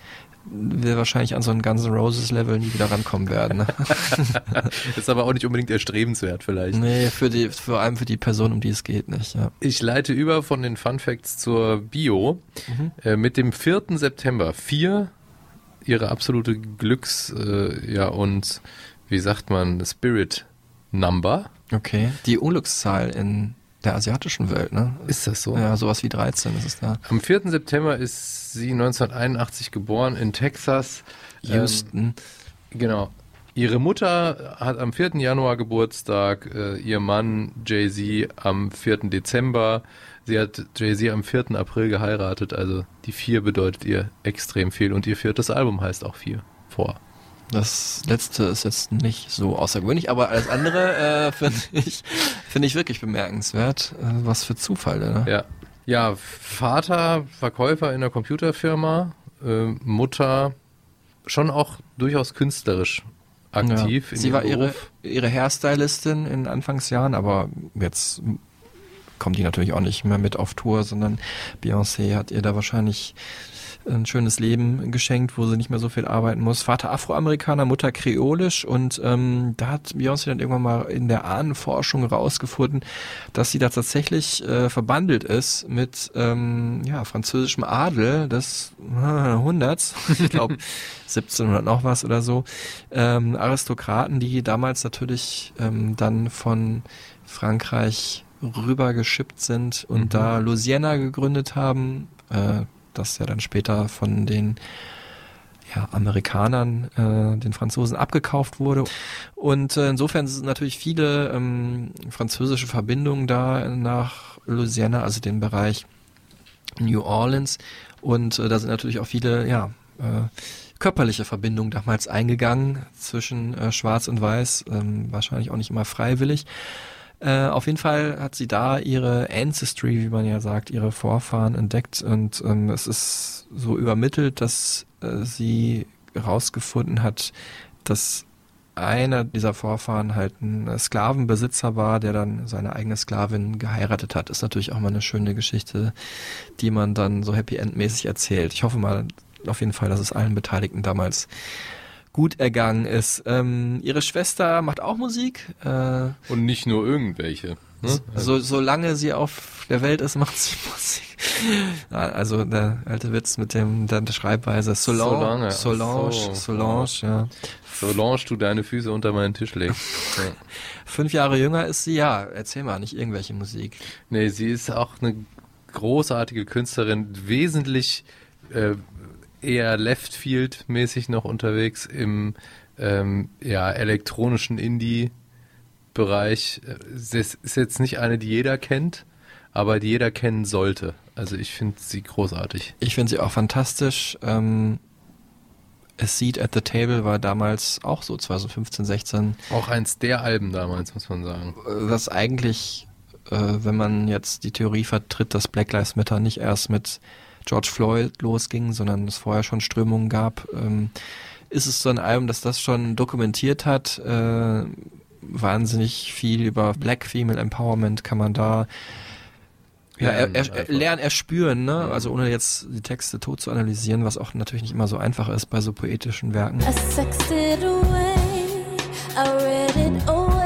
wir wahrscheinlich an so ein Guns N' Roses Level nie wieder rankommen werden. Ne? Ist aber auch nicht unbedingt erstrebenswert vielleicht. nee, für die, vor allem für die Person, um die es geht, nicht. Ja. Ich leite über von den Fun Facts zur Bio. Äh, mit dem 4. September. Vier, ihre absolute Glücks- äh, ja, und wie sagt man, Spirit Number. Okay. Die Unglückszahl in der asiatischen Welt, ne? Ist das so? Ja, sowas wie 13 ist es da. Am 4. September ist sie 1981 geboren in Texas. Houston. Ähm, genau. Ihre Mutter hat am 4. Januar Geburtstag, äh, ihr Mann Jay-Z am 4. Dezember. Sie hat Jay-Z am 4. April geheiratet, also die 4 bedeutet ihr extrem viel und ihr viertes Album heißt auch 4 vor. Das letzte ist jetzt nicht so außergewöhnlich, aber alles andere äh, finde ich, finde ich wirklich bemerkenswert. Äh, was für Zufall, ne? Ja. Ja, Vater, Verkäufer in der Computerfirma, äh, Mutter schon auch durchaus künstlerisch aktiv. Ja. Sie war ihre, ihre Hairstylistin in Anfangsjahren, aber jetzt kommt die natürlich auch nicht mehr mit auf Tour, sondern Beyoncé hat ihr da wahrscheinlich ein schönes Leben geschenkt, wo sie nicht mehr so viel arbeiten muss. Vater Afroamerikaner, Mutter kreolisch und ähm, da hat Beyoncé dann irgendwann mal in der Ahnenforschung rausgefunden, dass sie da tatsächlich äh, verbandelt ist mit ähm, ja, französischem Adel des äh, Jahrhunderts, ich glaube 1700 noch was oder so, ähm, Aristokraten, die damals natürlich ähm, dann von Frankreich rübergeschippt sind und Mhm. da Louisiana gegründet haben, äh, das ja dann später von den ja, Amerikanern, äh, den Franzosen abgekauft wurde. Und äh, insofern sind natürlich viele ähm, französische Verbindungen da nach Louisiana, also den Bereich New Orleans. Und äh, da sind natürlich auch viele, ja, äh, körperliche Verbindungen damals eingegangen zwischen äh, Schwarz und Weiß, ähm, wahrscheinlich auch nicht immer freiwillig. Äh, auf jeden Fall hat sie da ihre Ancestry, wie man ja sagt, ihre Vorfahren entdeckt und ähm, es ist so übermittelt, dass äh, sie herausgefunden hat, dass einer dieser Vorfahren halt ein Sklavenbesitzer war, der dann seine eigene Sklavin geheiratet hat. Ist natürlich auch mal eine schöne Geschichte, die man dann so Happy End-mäßig erzählt. Ich hoffe mal auf jeden Fall, dass es allen Beteiligten damals gut ergangen ist. Ähm, ihre Schwester macht auch Musik. Äh, Und nicht nur irgendwelche. Ne? so, solange sie auf der Welt ist, macht sie Musik. Also der alte Witz mit dem der Schreibweise Solange, Solange, so. Solange, ja. Solange du deine Füße unter meinen Tisch legst. Ja. Fünf Jahre jünger ist sie, ja. Erzähl mal, nicht irgendwelche Musik. Nee, sie ist auch eine großartige Künstlerin, wesentlich äh, eher Leftfield-mäßig noch unterwegs im ähm, ja, elektronischen Indie-Bereich. Äh, Sie ist ist jetzt nicht eine, die jeder kennt, aber die jeder kennen sollte. Also ich finde sie großartig. Ich finde sie auch fantastisch. Ähm, A Seat at the Table war damals auch so 2015, 16. Auch eins der Alben damals, muss man sagen. Was eigentlich, äh, wenn man jetzt die Theorie vertritt, dass Black Lives Matter nicht erst mit George Floyd losging, sondern es vorher schon Strömungen gab, ähm, ist es so ein Album, das das schon dokumentiert hat. Äh, wahnsinnig viel über Black Female Empowerment kann man da ja, er, Lernen er, einfach. lernen, erspüren, ne? Also ohne jetzt die Texte tot zu analysieren, was auch natürlich nicht immer so einfach ist bei so poetischen Werken. I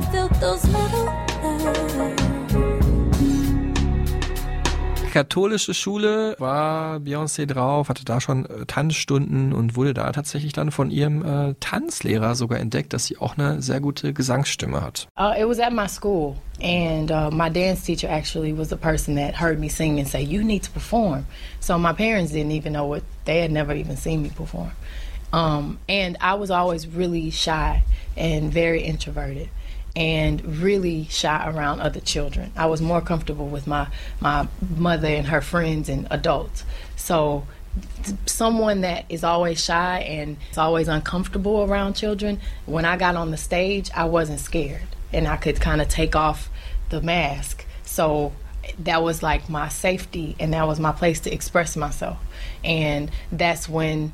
I feel those eyes. Katholische Schule war Beyoncé drauf, hatte da schon äh, Tanzstunden und wurde da tatsächlich dann von ihrem äh, Tanzlehrer sogar entdeckt, dass sie auch eine sehr gute Gesangsstimme hat. Uh, it was at my school, and uh, my dance teacher actually was the person that heard me sing and say, "You need to perform." So my parents didn't even know what they had never even seen me perform, um, and I was always really shy and very introverted, and really shy around other children. I was more comfortable with my my mother and her friends and adults. So someone that is always shy and is always uncomfortable around children, when I got on the stage, I wasn't scared and I could kind of take off the mask. So that was like my safety and that was my place to express myself. And that's when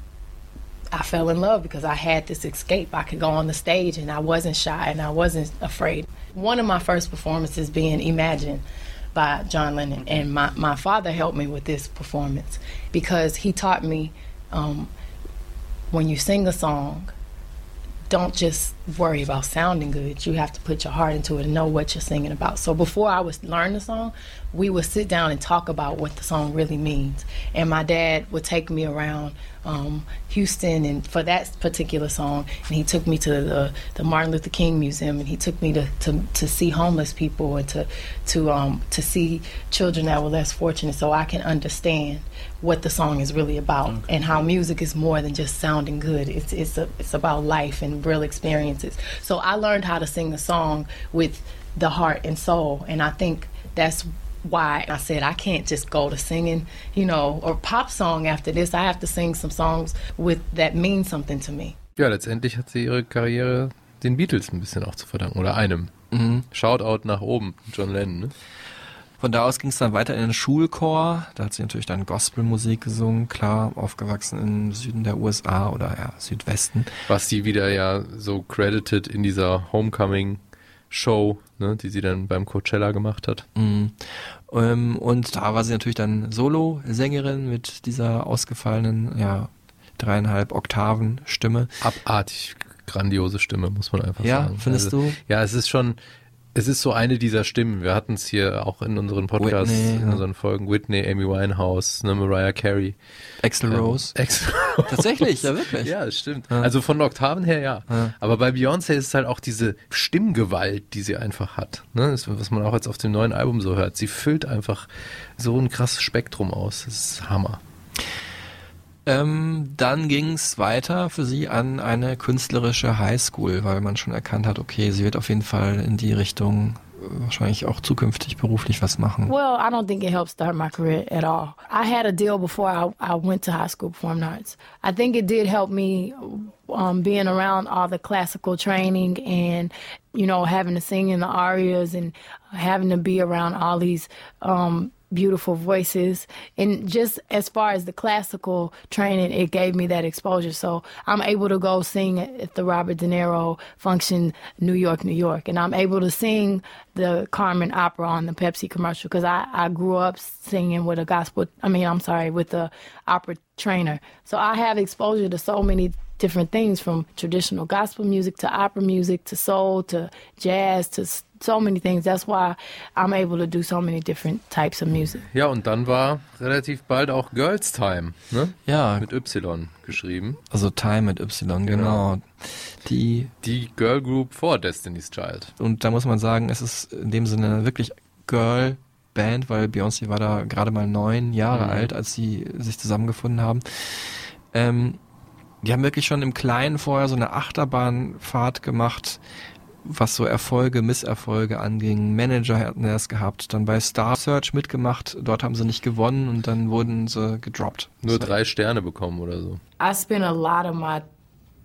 I fell in love because I had this escape. I could go on the stage and I wasn't shy and I wasn't afraid. One of my first performances being Imagine by John Lennon. And my, my father helped me with this performance because he taught me um, when you sing a song, don't just worry about sounding good. You have to put your heart into it and know what you're singing about. So before I would learn the song, we would sit down and talk about what the song really means. And my dad would take me around um, Houston and for that particular song, and he took me to the, the Martin Luther King Museum, and he took me to, to, to see homeless people and to to um, to see children that were less fortunate, so I can understand what the song is really about and how music is more than just sounding good. It's it's a, it's about life and real experiences. So I learned how to sing a song with the heart and soul, and I think that's why I said I can't just go to singing, you know, or pop song after this. I have to sing some songs with that mean something to me. Ja, letztendlich hat sie ihre Karriere den Beatles ein bisschen auch zu verdanken. Oder einem. Mhm. Shoutout nach oben, John Lennon. Ne? Von da aus ging es dann weiter in den Schulchor. Da hat sie natürlich dann Gospelmusik gesungen, klar, aufgewachsen im Süden der USA oder ja, Südwesten. Was sie wieder ja so credited in dieser Homecoming-Show, ne, die sie dann beim Coachella gemacht hat. Mhm. Ähm, und da war sie natürlich dann Solo-Sängerin mit dieser ausgefallenen, ja, dreieinhalb Oktaven Stimme. Abartig grandiose Stimme, muss man einfach Ja, sagen. findest du? Ja, es ist schon, es ist so eine dieser Stimmen. Wir hatten es hier auch in unseren Podcasts, Whitney, in unseren Folgen. Whitney, Amy Winehouse, ne, Mariah Carey. Axel Ähm, Rose. Axl Tatsächlich, ja wirklich. Ja, das stimmt. Ja. Also von Oktaven her ja. Ja. Aber bei Beyoncé ist es halt auch diese Stimmgewalt, die sie einfach hat. Ne? Das, was man auch jetzt auf dem neuen Album so hört. Sie füllt einfach so ein krasses Spektrum aus. Das ist Hammer. Ähm, dann ging es weiter für sie an eine künstlerische Highschool, weil man schon erkannt hat, okay, sie wird auf jeden Fall in die Richtung äh, wahrscheinlich auch zukünftig beruflich was machen. Well, I don't think it helped start my career at all. I had a deal before I, I went to high school performing arts. I think it did help me um, being around all the classical training and, you know, having to sing in the arias and having to be around all these um, beautiful voices. And just as far as the classical training, it gave me that exposure. So I'm able to go sing at the Robert De Niro function, New York, New York. And I'm able to sing the Carmen opera on the Pepsi commercial because I, I grew up singing with a gospel, I mean, I'm sorry, with the opera trainer. So I have exposure to so many different things from traditional gospel music to opera music to soul to jazz to s- so many things. That's why I'm able to do so many different types of music. Ja, und dann war relativ bald auch Girls Time, ne? Ja, Mit Y geschrieben. also Time mit Y, genau. Die, Die Girl Group vor Destiny's Child. und da muss man sagen, es ist in dem Sinne wirklich Girl Band, weil Beyoncé war da gerade mal neun Jahre Mhm. alt, als sie sich zusammengefunden haben. Ähm, die haben wirklich schon im Kleinen vorher so eine Achterbahnfahrt gemacht, was so Erfolge, Misserfolge anging. Manager hatten erst gehabt, dann bei Star Search mitgemacht, dort haben sie nicht gewonnen und dann wurden sie gedroppt. Nur drei Sterne bekommen oder so. I spent a lot of my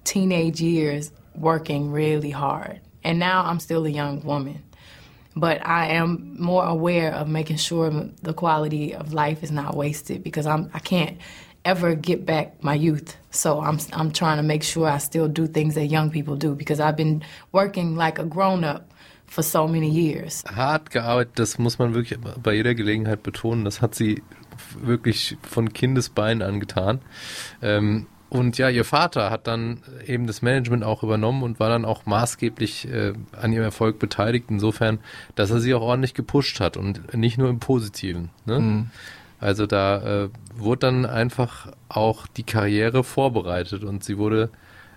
teenage years working really hard. And now I'm still a young woman. But I am more aware of making sure the quality of life is not wasted because I'm I can't ever get back my youth. So I'm I'm trying to make sure I still do things that young people do because I've been working like a grown up for so many years. Hart gearbeitet, das muss man wirklich bei jeder Gelegenheit betonen. Das hat sie wirklich von Kindesbeinen angetan. Ähm, und ja, ihr Vater hat dann eben das Management auch übernommen und war dann auch maßgeblich äh, an ihrem Erfolg beteiligt, insofern, dass er sie auch ordentlich gepusht hat und nicht nur im Positiven. Ne? Also da äh, wurde dann einfach auch die Karriere vorbereitet und sie wurde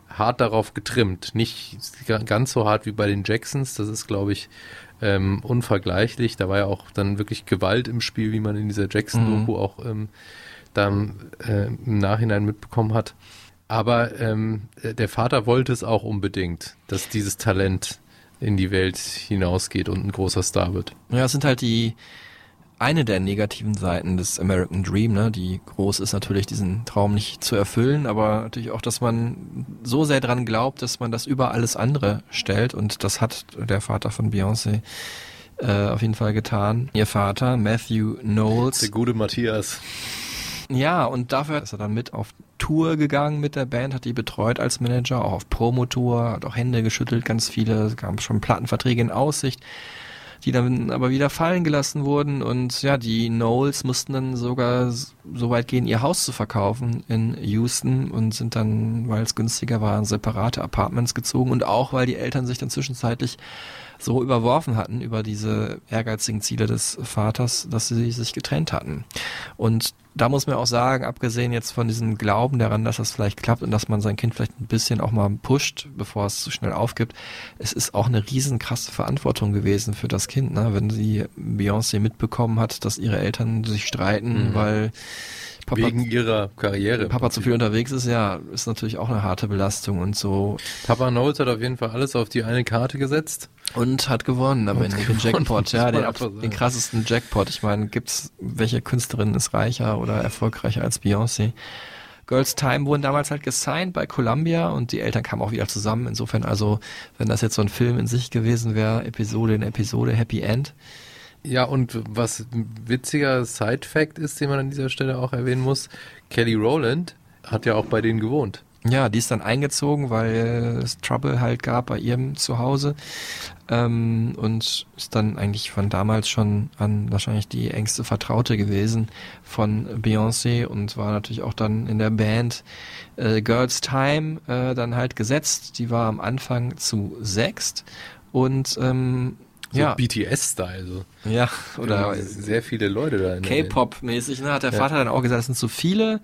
hart darauf getrimmt. Nicht ga- ganz so hart wie bei den Jacksons, das ist, glaube ich, ähm, unvergleichlich. Da war ja auch dann wirklich Gewalt im Spiel, wie man in dieser Jackson-Doku auch ähm, dann äh, im Nachhinein mitbekommen hat. Aber ähm, der Vater wollte es auch unbedingt, dass dieses Talent in die Welt hinausgeht und ein großer Star wird. Ja, es sind halt die eine der negativen Seiten des American Dream, ne? Die groß ist natürlich, diesen Traum nicht zu erfüllen, aber natürlich auch, dass man so sehr dran glaubt, dass man das über alles andere stellt und das hat der Vater von Beyoncé äh, auf jeden Fall getan. Ihr Vater, Matthew Knowles. Der gute Matthias. Ja, und dafür ist er dann mit auf Tour gegangen mit der Band, hat die betreut als Manager, auch auf Promotour, hat auch Hände geschüttelt, ganz viele, es gab schon Plattenverträge in Aussicht, die dann aber wieder fallen gelassen wurden. Und ja, die Knowles mussten dann sogar so weit gehen, ihr Haus zu verkaufen in Houston und sind dann, weil es günstiger war, in separate Apartments gezogen. Und auch, weil die Eltern sich dann zwischenzeitlich so überworfen hatten über diese ehrgeizigen Ziele des Vaters, dass sie sich getrennt hatten. Und da muss man auch sagen, abgesehen jetzt von diesem Glauben daran, dass das vielleicht klappt und dass man sein Kind vielleicht ein bisschen auch mal pusht, bevor es zu schnell aufgibt, es ist auch eine riesen krasse Verantwortung gewesen für das Kind, ne? wenn sie Beyoncé mitbekommen hat, dass ihre Eltern sich streiten, Mhm. weil Papa, Wegen ihrer Karriere. Papa zu viel unterwegs ist, ja, ist natürlich auch eine harte Belastung und so. Papa Knowles hat auf jeden Fall alles auf die eine Karte gesetzt. Und hat gewonnen, aber Und den Jackpot, ja, den, den krassesten Jackpot. Ich meine, gibt's, welche Künstlerin ist reicher oder erfolgreicher als Beyoncé? Girls Time wurden damals halt gesigned bei Columbia und die Eltern kamen auch wieder zusammen. Insofern also, wenn das jetzt so ein Film in sich gewesen wäre, Episode in Episode, Happy End. Ja, und was ein witziger Side-Fact ist, den man an dieser Stelle auch erwähnen muss, Kelly Rowland hat ja auch bei denen gewohnt. Ja, die ist dann eingezogen, weil es Trouble halt gab bei ihrem Zuhause. Ähm, und ist dann eigentlich von damals schon an wahrscheinlich die engste Vertraute gewesen von Beyoncé und war natürlich auch dann in der Band äh, Girls Time äh, dann halt gesetzt. Die war am Anfang zu sechst und ähm, So ja, BTS-Style. So. ja, oder sehr viele Leute da. in der Band. K-Pop-mäßig, ne? Hat der Ja. Vater dann auch gesagt, das sind zu viele.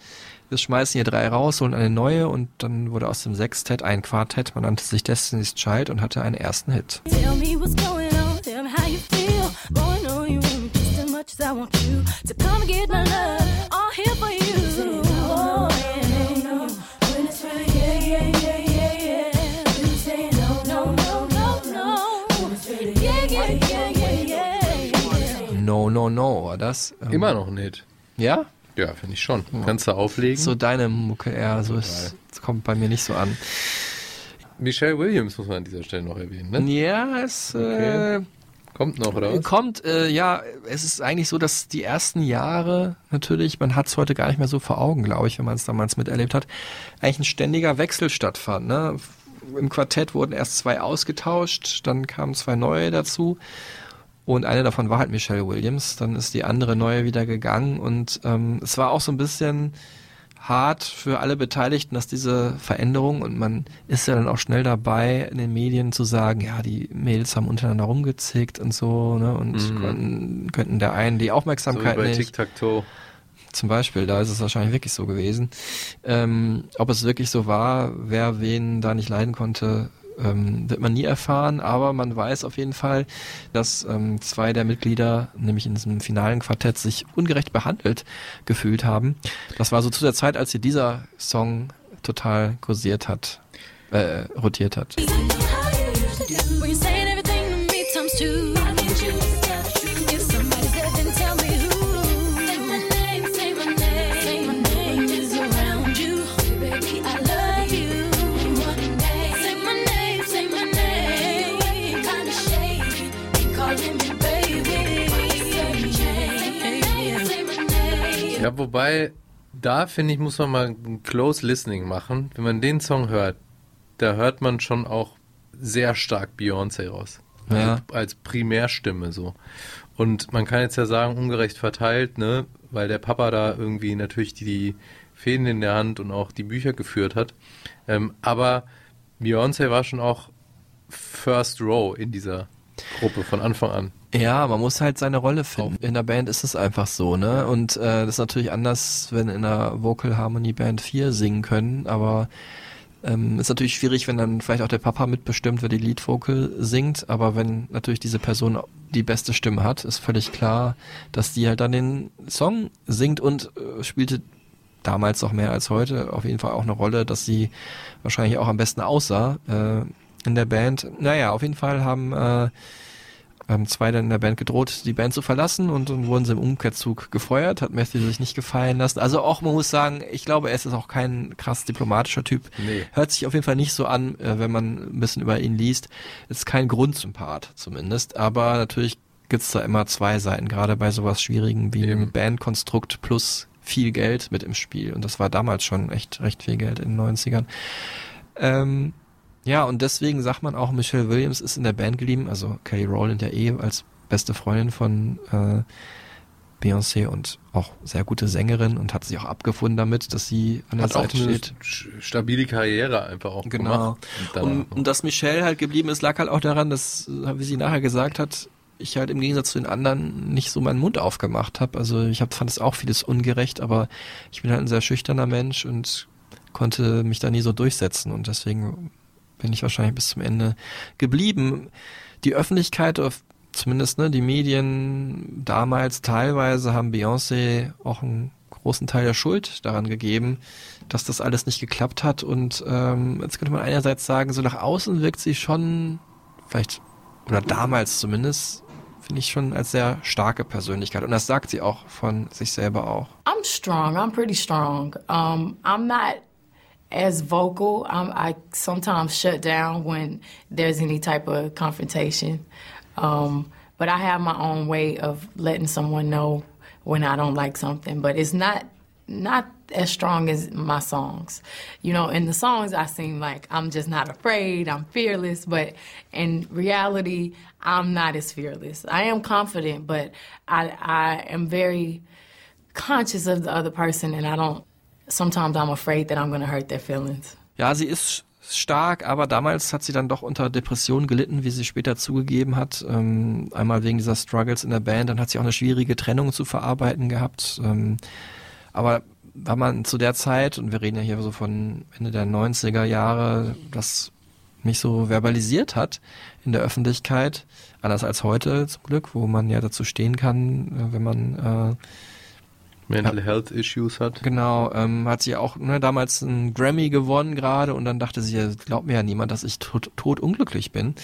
Wir schmeißen hier drei raus, holen eine neue und dann wurde aus dem Sextett ein Quartett. Man nannte sich Destiny's Child und hatte einen ersten Hit. Tell me what's going on, tell me how you feel. Boy, I know you want me just as much as I want you to come and get my love. No, No, war das? Ähm, Immer noch nicht. Ja? Ja, finde ich schon. Kannst du auflegen. So deine Mucke eher, so ist, das kommt bei mir nicht so an. Michelle Williams muss man an dieser Stelle noch erwähnen, ne? Ja, es äh, Kommt noch, oder was? kommt, äh, ja, es ist eigentlich so, dass die ersten Jahre natürlich, man hat es heute gar nicht mehr so vor Augen, glaube ich, wenn man es damals miterlebt hat, eigentlich ein ständiger Wechsel stattfand. Ne? Im Quartett wurden erst zwei ausgetauscht, dann kamen zwei neue dazu und eine davon war halt Michelle Williams, dann ist die andere neue wieder gegangen und ähm, es war auch so ein bisschen hart für alle Beteiligten, dass diese Veränderung und man ist ja dann auch schnell dabei, in den Medien zu sagen, ja, die Mädels haben untereinander rumgezickt und so, ne, und Mhm. könnten, könnten der einen die So wie Aufmerksamkeit bei nicht. Tic-Tac-Toe. Zum Beispiel, da ist es wahrscheinlich wirklich so gewesen. Ähm, ob es wirklich so war, wer wen da nicht leiden konnte, ähm, wird man nie erfahren, aber man weiß auf jeden Fall, dass ähm, zwei der Mitglieder, nämlich in diesem finalen Quartett, sich ungerecht behandelt gefühlt haben. Das war so zu der Zeit, als hier dieser Song total kursiert hat, äh, rotiert hat. Ja, wobei, da finde ich, muss man mal ein Close Listening machen. Wenn man den Song hört, da hört man schon auch sehr stark Beyoncé raus. Also Ja. als Primärstimme so. Und man kann jetzt ja sagen, ungerecht verteilt, ne, weil der Papa da irgendwie natürlich die, die Fäden in der Hand und auch die Bücher geführt hat. Ähm, aber Beyoncé war schon auch First Row in dieser Gruppe von Anfang an. Ja, man muss halt seine Rolle finden. In der Band ist es einfach so, ne? Und äh, das ist natürlich anders, wenn in einer Vocal Harmony Band vier singen können, aber ähm, ist natürlich schwierig, wenn dann vielleicht auch der Papa mitbestimmt, wer die Lead Vocal singt, aber wenn natürlich diese Person die beste Stimme hat, ist völlig klar, dass die halt dann den Song singt und äh, spielte damals noch mehr als heute auf jeden Fall auch eine Rolle, dass sie wahrscheinlich auch am besten aussah äh, in der Band. Naja, auf jeden Fall haben äh, haben zwei dann in der Band gedroht, die Band zu verlassen und dann wurden sie im Umkehrzug gefeuert, hat Matthew sich nicht gefallen lassen. Also auch, man muss sagen, ich glaube, er ist auch kein krass diplomatischer Typ. Nee. Hört sich auf jeden Fall nicht so an, äh, wenn man ein bisschen über ihn liest. Ist kein Grundsympath zumindest, aber natürlich gibt's da immer zwei Seiten, gerade bei sowas Schwierigen wie einem Bandkonstrukt plus viel Geld mit im Spiel. Und das war damals schon echt recht viel Geld in den 90ern. Ähm, ja, und deswegen sagt man auch, Michelle Williams ist in der Band geblieben, also Kelly Rowland ja eh als beste Freundin von äh, Beyoncé und auch sehr gute Sängerin und hat sich auch abgefunden damit, dass sie an der Hat auch Seite eine steht. stabile Karriere einfach auch Genau. gemacht. Und, noch. und dass Michelle halt geblieben ist, lag halt auch daran, dass, wie sie nachher gesagt hat, ich halt im Gegensatz zu den anderen nicht so meinen Mund aufgemacht habe. Also ich hab, fand es auch vieles ungerecht, aber ich bin halt ein sehr schüchterner Mensch und konnte mich da nie so durchsetzen und deswegen bin ich wahrscheinlich bis zum Ende geblieben. Die Öffentlichkeit, zumindest ne, die Medien damals teilweise haben Beyoncé auch einen großen Teil der Schuld daran gegeben, dass das alles nicht geklappt hat. Und ähm, jetzt könnte man einerseits sagen, so nach außen wirkt sie schon, vielleicht, oder damals zumindest, finde ich schon als sehr starke Persönlichkeit. Und das sagt sie auch von sich selber auch. I'm strong. I'm pretty strong. Um, I'm not as vocal. I'm, I sometimes shut down when there's any type of confrontation. Um, but I have my own way of letting someone know when I don't like something. But it's not not as strong as my songs. You know, in the songs I seem like I'm just not afraid, I'm fearless, but in reality, I'm not as fearless. I am confident, but I I am very conscious of the other person and I don't sometimes I'm afraid that I'm to hurt their feelings. Ja, sie ist stark, aber damals hat sie dann doch unter Depressionen gelitten, wie sie später zugegeben hat. Ähm, einmal wegen dieser Struggles in der Band, dann hat sie auch eine schwierige Trennung zu verarbeiten gehabt. Ähm, aber weil man zu der Zeit, und wir reden ja hier so von Ende der 90er Jahre, das nicht so verbalisiert hat in der Öffentlichkeit, anders als heute zum Glück, wo man ja dazu stehen kann, äh, wenn man äh, Mental Health Issues hat. Genau, ähm, hat sie auch ne, damals einen Grammy gewonnen gerade und dann dachte sie, ja, glaubt mir ja niemand, dass ich tot, tot unglücklich bin.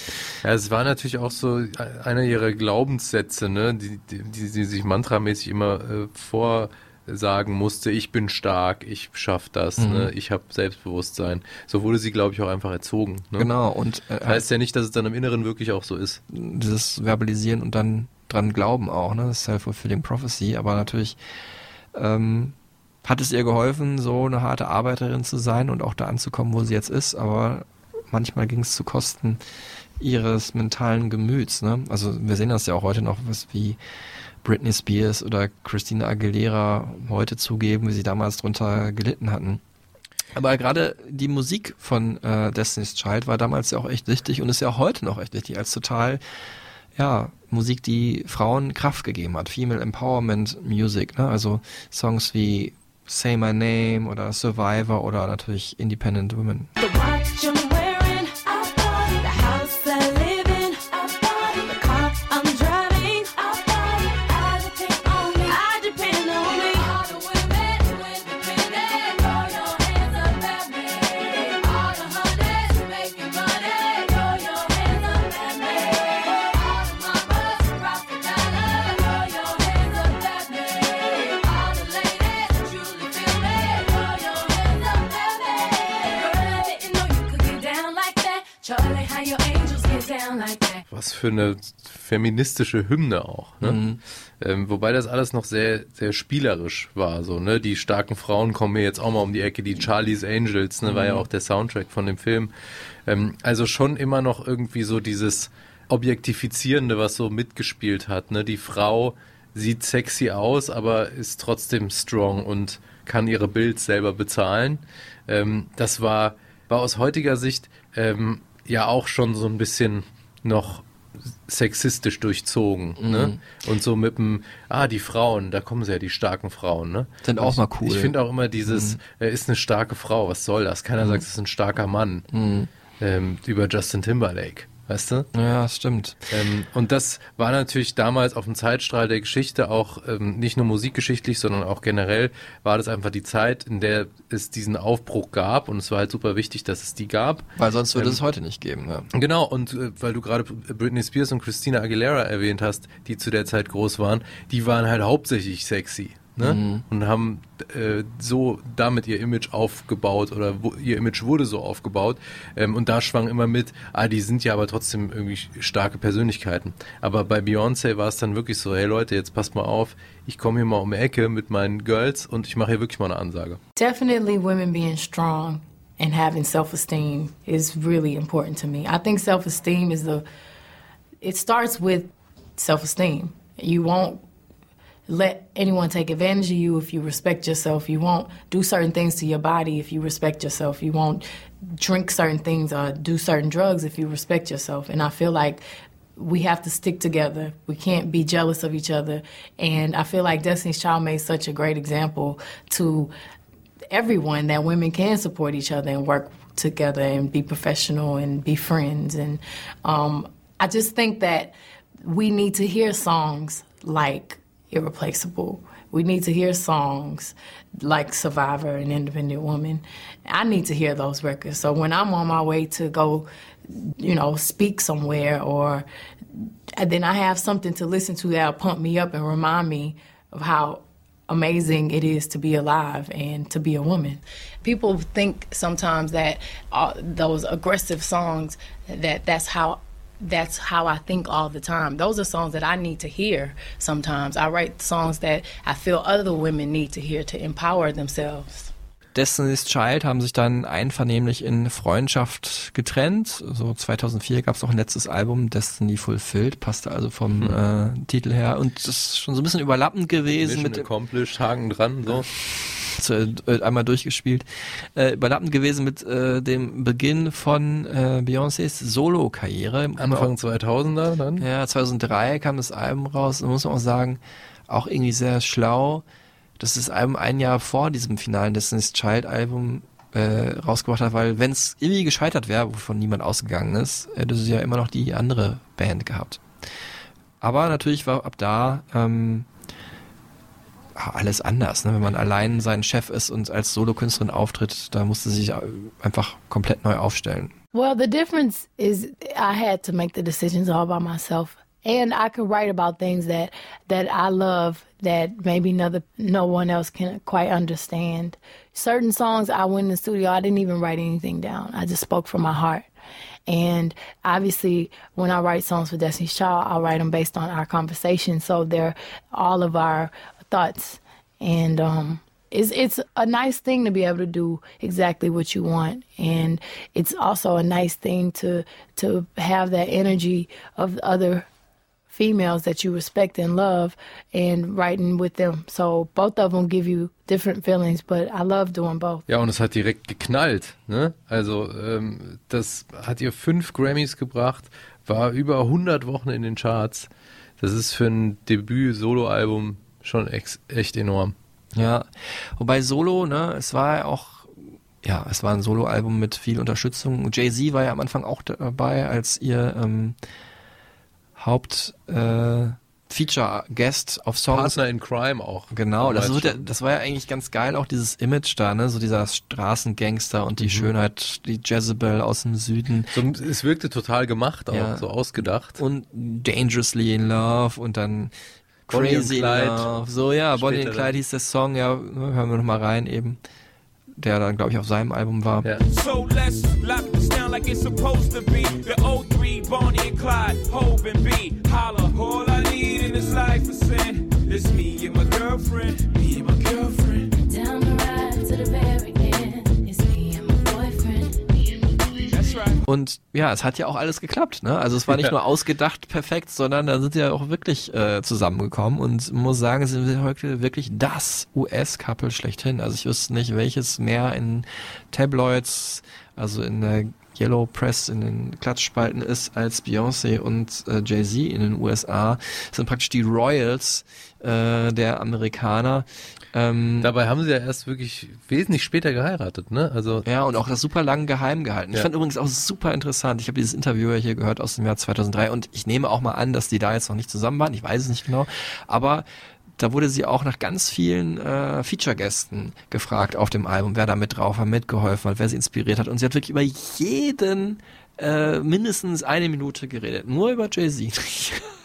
Ja, es war natürlich auch so einer ihrer Glaubenssätze, ne, die, die, die sie sich mantramäßig immer äh, vorsagen musste, ich bin stark, ich schaff das, Mhm. ne, ich habe Selbstbewusstsein. So wurde sie, glaube ich, auch einfach erzogen. Ne? Genau, und äh, Heißt ja nicht, dass es dann im Inneren wirklich auch so ist. dieses Verbalisieren und dann dran glauben auch, ne? Das Self-fulfilling Prophecy, aber natürlich ähm, hat es ihr geholfen, so eine harte Arbeiterin zu sein und auch da anzukommen, wo sie jetzt ist, aber manchmal ging es zu Kosten ihres mentalen Gemüts, ne? Also wir sehen das ja auch heute noch, was wie Britney Spears oder Christina Aguilera heute zugeben, wie sie damals drunter gelitten hatten. Aber gerade die Musik von äh, Destiny's Child war damals ja auch echt wichtig und ist ja auch heute noch echt wichtig als total, ja, Musik, die Frauen Kraft gegeben hat. Female Empowerment Music, ne? Also Songs wie Say My Name oder Survivor oder natürlich Independent Women. Was für eine feministische Hymne auch, ne? Mhm. Ähm, wobei das alles noch sehr, sehr spielerisch war, so, ne? Die starken Frauen kommen mir jetzt auch mal um die Ecke, die Charlie's Angels, ne? War ja Mhm. auch der Soundtrack von dem Film. Ähm, also schon immer noch irgendwie so dieses Objektifizierende, was so mitgespielt hat, ne? Die Frau sieht sexy aus, aber ist trotzdem strong und kann ihre Bild selber bezahlen. Ähm, das war, war aus heutiger Sicht ähm, ja auch schon so ein bisschen noch sexistisch durchzogen, ne? Und so mit dem, ah, die Frauen, da kommen sie ja, die starken Frauen, ne? Sind auch mal cool. Ich finde auch immer dieses, er ist eine starke Frau, was soll das? Keiner sagt, es ist ein starker Mann. Ähm, über Justin Timberlake, weißt du? Ja, das stimmt. Ähm, und das war natürlich damals auf dem Zeitstrahl der Geschichte auch ähm, nicht nur musikgeschichtlich, sondern auch generell war das einfach die Zeit, in der es diesen Aufbruch gab und es war halt super wichtig, dass es die gab. Weil sonst würde Ähm, es heute nicht geben. Ne? Genau, und äh, weil du gerade Britney Spears und Christina Aguilera erwähnt hast, die zu der Zeit groß waren, die waren halt hauptsächlich sexy. Ne? Mhm. Und haben äh, so damit ihr Image aufgebaut oder wo, ihr Image wurde so aufgebaut. Ähm, und da schwang immer mit, ah, die sind ja aber trotzdem irgendwie starke Persönlichkeiten. Aber bei Beyoncé war es dann wirklich so, hey Leute, jetzt passt mal auf, ich komme hier mal um die Ecke mit meinen Girls und ich mache hier wirklich mal eine Ansage. Definitely women being strong and having self-esteem is really important to me. I think self-esteem is the it starts with self-esteem. You won't let anyone take advantage of you if you respect yourself. You won't do certain things to your body if you respect yourself. You won't drink certain things or do certain drugs if you respect yourself. And I feel like we have to stick together. We can't be jealous of each other. And I feel like Destiny's Child made such a great example to everyone that women can support each other and work together and be professional and be friends. And um, I just think that we need to hear songs like Irreplaceable. We need to hear songs like Survivor and Independent Woman. I need to hear those records. So when I'm on my way to go, you know, speak somewhere or then I have something to listen to that'll pump me up and remind me of how amazing it is to be alive and to be a woman. People think sometimes that uh, those aggressive songs that that's how that's how I think all the time. Those are songs that I need to hear sometimes. I write songs that I feel other women need to hear to empower themselves. Destiny's Child haben sich dann einvernehmlich in Freundschaft getrennt. So 2004 gab es auch ein letztes Album, Destiny Fulfilled, passte also vom äh, Titel her. Und das ist schon so ein bisschen überlappend gewesen Mission mit dem, accomplished, Haken dran, so. zu, äh, einmal durchgespielt, äh, überlappend gewesen mit äh, dem Beginn von äh, Beyoncés Solo-Karriere. Anfang 2000er dann? Ja, 2003 kam das Album raus. Da muss man auch sagen, auch irgendwie sehr schlau, dass das Album ein Jahr vor diesem finalen Destiny's Child Album äh, rausgebracht hat, weil wenn es irgendwie gescheitert wäre, wovon niemand ausgegangen ist, hätte sie ja immer noch die andere Band gehabt. Aber natürlich war ab da ähm, alles anders. Ne? Wenn man allein sein Chef ist und als Solokünstlerin auftritt, da musste sie sich äh, einfach komplett neu aufstellen. Well, the difference is I had to make the decisions all by myself. And I could write about things that that I love that maybe another no one else can quite understand. Certain songs I went in the studio, I didn't even write anything down. I just spoke from my heart. And obviously, when I write songs for Destiny's Child, I'll write them based on our conversation. So they're all of our thoughts. And um, it's, it's a nice thing to be able to do exactly what you want. And it's also a nice thing to, to have that energy of other females that you respect and love and writing with them. So both of them give you different feelings, but I love doing both. Ja, und es hat direkt geknallt. Ne? Also ähm, das hat ihr fünf Grammys gebracht, war über 100 Wochen in den Charts. Das ist für ein Debüt-Solo-Album schon ex echt enorm. Ja, wobei Solo, ne, es war ja auch, ja, es war ein Solo-Album mit viel Unterstützung. Jay-Z war ja am Anfang auch dabei als ihr ähm, Haupt äh, Feature-Guest auf Songs. Partner in Crime auch. Genau, das, schon. das war ja eigentlich ganz geil, auch dieses Image da, ne, so dieser Straßengangster und die Schönheit, die Jezebel aus dem Süden. So, es wirkte total gemacht auch, Ja. so ausgedacht. Und Dangerously in Love und dann Crazy in Clyde. Love. So, ja, Bonnie und Clyde hieß der Song, ja, hören wir noch mal rein eben. Der dann, glaube ich, auf seinem Album war. Ja. So let's lock this down like it's supposed to be. The O3, Bonnie and Clyde, Hope and B. Holla, all I need in this life is sin. It's me and my girlfriend, me and my girlfriend. Down the ride to the very Und ja, es hat ja auch alles geklappt, ne? Also es war nicht nur ausgedacht perfekt, sondern da sind sie ja auch wirklich äh, zusammengekommen und muss sagen, sind heute wirklich das US-Couple schlechthin. Also ich wüsste nicht, welches mehr in Tabloids, also in der Yellow Press in den Klatschspalten ist als Beyoncé und äh, Jay-Z in den USA. Das sind praktisch die Royals äh, der Amerikaner. Ähm, Dabei haben sie ja erst wirklich wesentlich später geheiratet, ne? Also ja, und auch das super lang geheim gehalten. Ich Ja. fand übrigens auch super interessant. Ich habe dieses Interview ja hier gehört aus dem Jahr 2003 und ich nehme auch mal an, dass die da jetzt noch nicht zusammen waren. Ich weiß es nicht genau. Aber da wurde sie auch nach ganz vielen äh, Feature-Gästen gefragt auf dem Album, wer da mit drauf war, mitgeholfen hat, wer sie inspiriert hat. Und sie hat wirklich über jeden äh, mindestens eine Minute geredet. Nur über Jay-Z.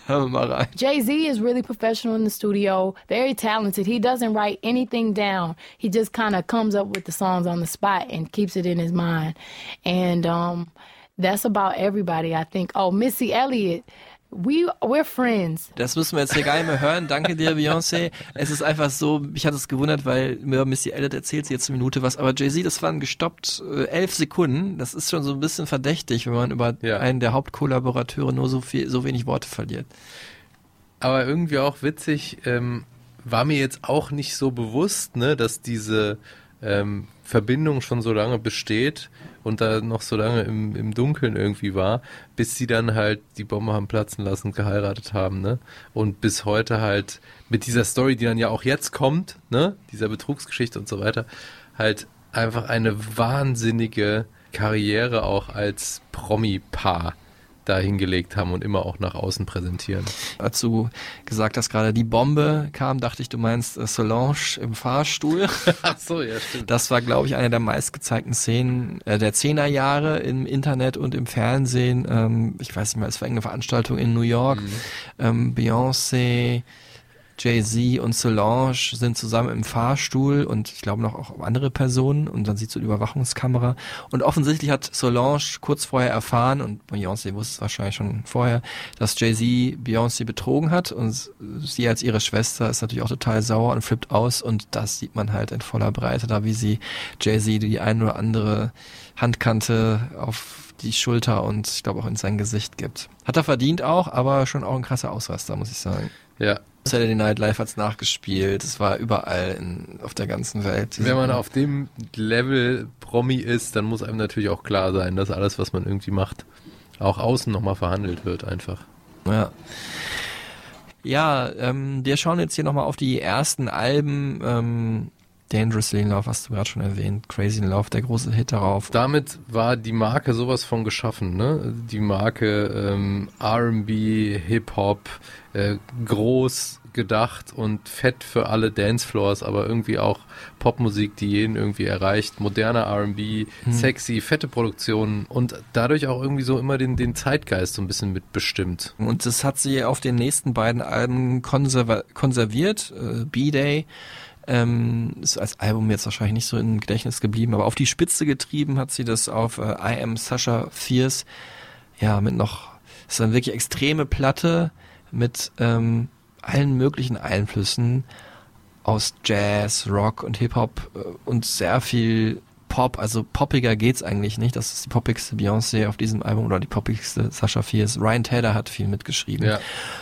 Rein. Jay Z is really professional in the studio, very talented. He doesn't write anything down. He just kind of comes up with the songs on the spot and keeps it in his mind. And um, that's about everybody, I think. Oh, Missy Elliott, we we're friends. Das müssen wir jetzt hier gar nicht mehr hören. Danke dir, Beyoncé. Es ist einfach so, mich hat es gewundert, weil mir Missy Elliott erzählt sie jetzt eine Minute was, aber Jay-Z, das waren gestoppt äh, elf Sekunden. Das ist schon so ein bisschen verdächtig, wenn man über Ja. einen der Hauptkollaborateure nur so viel, so wenig Worte verliert. aber irgendwie auch witzig, ähm, war mir jetzt auch nicht so bewusst, ne, dass diese ähm, Verbindung schon so lange besteht und da noch so lange im, im Dunkeln irgendwie war, bis sie dann halt die Bombe haben platzen lassen geheiratet haben, ne? Und bis heute halt mit dieser Story, die dann ja auch jetzt kommt, ne, dieser Betrugsgeschichte und so weiter, halt einfach eine wahnsinnige Karriere auch als Promi-Paar da hingelegt haben und immer auch nach außen präsentieren. Als du gesagt hast gerade, die Bombe kam, dachte ich, du meinst äh, Solange im Fahrstuhl. Ach so, ja, stimmt. Das war, glaube ich, eine der meistgezeigten Szenen äh, der Zehnerjahre im Internet und im Fernsehen. Ähm, ich weiß nicht mehr, es war irgendeine Veranstaltung in New York. Ähm, Beyoncé, Jay-Z und Solange sind zusammen im Fahrstuhl und ich glaube noch auch andere Personen und dann sieht so die Überwachungskamera. Und offensichtlich hat Solange kurz vorher erfahren und Beyoncé wusste es wahrscheinlich schon vorher, dass Jay-Z Beyoncé betrogen hat und sie als ihre Schwester ist natürlich auch total sauer und flippt aus und das sieht man halt in voller Breite da, wie sie Jay-Z die ein oder andere Handkante auf die Schulter und ich glaube auch in sein Gesicht gibt. Hat er verdient auch, aber schon auch ein krasser Ausraster, muss ich sagen. Ja. Saturday Night Live hat's nachgespielt. Es war überall in, auf der ganzen Welt. Wenn man auf dem Level Promi ist, dann muss einem natürlich auch klar sein, dass alles, was man irgendwie macht, auch außen nochmal verhandelt wird einfach. Ja. Ja, ähm, wir schauen jetzt hier nochmal auf die ersten Alben. Ähm, Dangerously in Love hast du gerade schon erwähnt. Crazy in Love, der große Hit darauf. Damit war die Marke sowas von geschaffen, ne? Die Marke ähm, R&B, Hip-Hop, äh, groß gedacht und fett für alle Dancefloors, aber irgendwie auch Popmusik, die jeden irgendwie erreicht, moderner R&B, Mhm. sexy, fette Produktionen und dadurch auch irgendwie so immer den, den Zeitgeist so ein bisschen mitbestimmt. Und das hat sie auf den nächsten beiden Alben konserva konserviert. Äh, B-Day ähm, ist als Album jetzt wahrscheinlich nicht so im Gedächtnis geblieben, aber auf die Spitze getrieben hat sie das auf äh, I Am Sasha Fierce. Ja, mit noch, ist eine wirklich extreme Platte mit ähm, allen möglichen Einflüssen aus Jazz, Rock und Hip-Hop äh, und sehr viel Pop, also poppiger geht's eigentlich nicht. Das ist die poppigste Beyoncé auf diesem Album oder die poppigste Sasha Fierce. Ryan Taylor hat viel mitgeschrieben. Ja.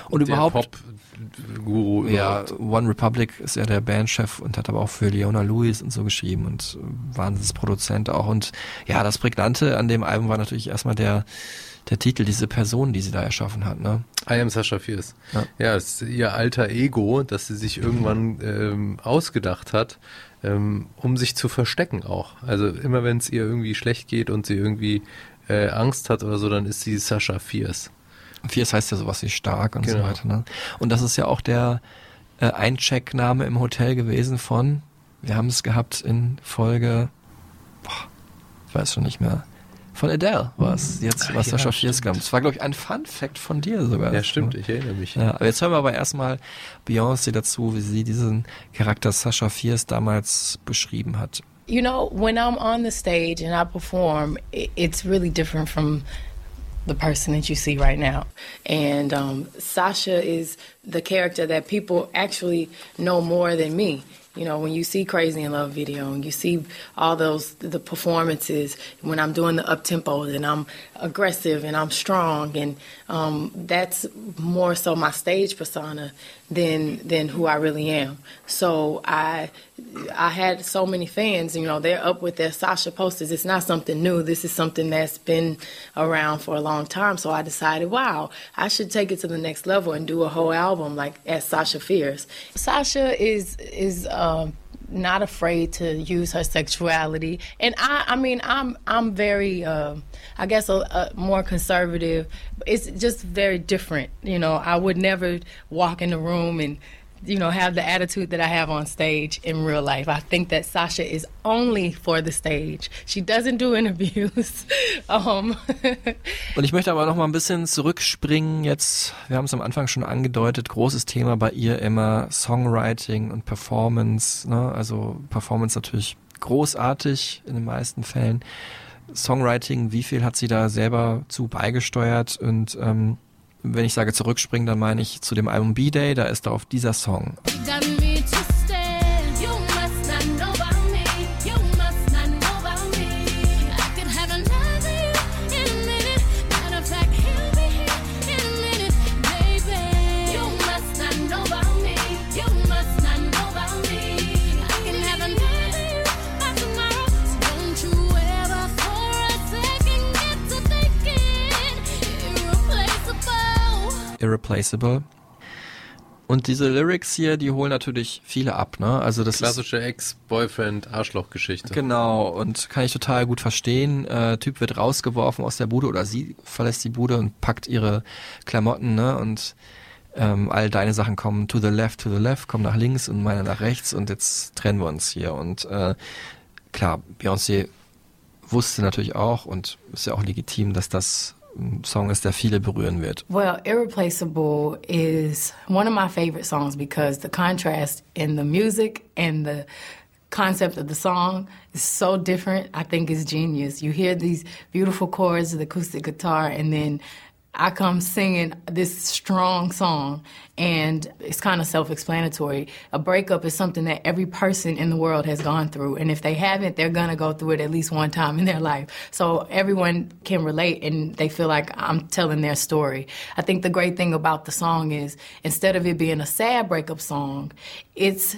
Und überhaupt Pop-Guru ja, überhaupt. One Republic ist ja der Bandchef und hat aber auch für Leona Lewis und so geschrieben und äh, Wahnsinnsproduzent auch. Und ja, das Prägnante an dem Album war natürlich erstmal der, der Titel, diese Person, die sie da erschaffen hat. Ne? I am Sasha Fierce. Ja. Ja, es ist ihr alter Ego, das sie sich irgendwann ähm, ausgedacht hat, ähm, um sich zu verstecken auch. Also immer wenn es ihr irgendwie schlecht geht und sie irgendwie äh, Angst hat oder so, dann ist sie Sasha Fierce. Fierce heißt ja sowas wie stark und so Genau. weiter. Ne? Und das ist ja auch der äh, Eincheckname im Hotel gewesen von, wir haben es gehabt in Folge, boah, ich weiß schon nicht mehr, von Adele war es jetzt, Ah, was ja, Sascha Fierce stimmt. kam. Das war, glaube ich, ein Fun-Fact von dir sogar. Ja, stimmt, ich erinnere mich. Ja, aber jetzt hören wir aber erstmal Beyoncé dazu, wie sie diesen Charakter Sasha Fierce damals beschrieben hat. You know, when I'm on the stage and I perform, it's really different from the person that you see right now. And um, Sasha is the character that people actually know more than me. You know, when you see Crazy in Love video and you see all those the performances when I'm doing the up tempo and I'm aggressive and I'm strong and um, that's more so my stage persona than than who I really am. So I I had so many fans, you know, they're up with their Sasha posters. It's not something new. This is something that's been around for a long time. So I decided, wow, I should take it to the next level and do a whole album like as Sasha Fierce. Sasha is is um not afraid to use her sexuality, and I, I mean, I'm, I'm very, uh, I guess, a, a more conservative. It's just very different, you know. I would never walk in the room and, you know, have the attitude that I have on stage in real life. I think that Sasha is only for the stage. She doesn't do interviews. um, Und ich möchte aber noch mal ein bisschen zurückspringen jetzt. Wir haben es am Anfang schon angedeutet. Großes Thema bei ihr immer Songwriting und Performance. Ne? Also Performance natürlich großartig in den meisten Fällen. Songwriting, wie viel hat sie da selber zu beigesteuert? Und ähm, wenn ich sage zurückspringen, dann meine ich zu dem Album B-Day. Da ist darauf dieser Song. Me irreplaceable. Und diese Lyrics hier, die holen natürlich viele ab, ne? Also das Klassische Ex-Boyfriend-Arschloch-Geschichte. Genau, und kann ich total gut verstehen. Äh, typ wird rausgeworfen aus der Bude oder sie verlässt die Bude und packt ihre Klamotten, ne? Und ähm, all deine Sachen kommen to the left, to the left, kommen nach links und meine nach rechts und jetzt trennen wir uns hier. Und äh, klar, Beyoncé wusste natürlich auch und ist ja auch legitim, dass das Song ist, der viele berühren wird. Well, Irreplaceable is one of my favorite songs because the contrast in the music and the concept of the song is so different. I think it's genius. You hear these beautiful chords of the acoustic guitar, and then I come singing this strong song, and it's kind of self explanatory. A breakup is something that every person in the world has gone through, and if they haven't, they're gonna go through it at least one time in their life. So everyone can relate, and they feel like I'm telling their story. I think the great thing about the song is instead of it being a sad breakup song, it's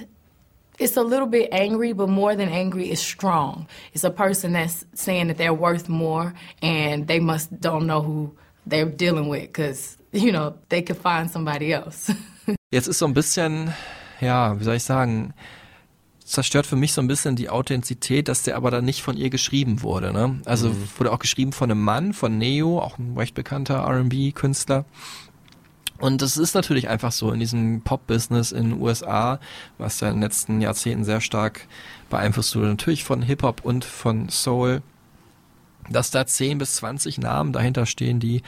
it's a little bit angry, but more than angry, it's strong. It's a person that's saying that they're worth more, and they must don't know who they're dealing with because you know they could find somebody else. Jetzt ist so ein bisschen, ja, wie soll ich sagen, zerstört für mich so ein bisschen die Authentizität, dass der aber dann nicht von ihr geschrieben wurde. Ne? Also Mhm. wurde auch geschrieben von einem Mann, von Neo, auch ein recht bekannter R&B-Künstler. Und das ist natürlich einfach so in diesem Pop-Business in den USA, was ja in den letzten Jahrzehnten sehr stark beeinflusst wurde, natürlich von Hip-Hop und von Soul, dass da 10 bis 20 Namen dahinter stehen, die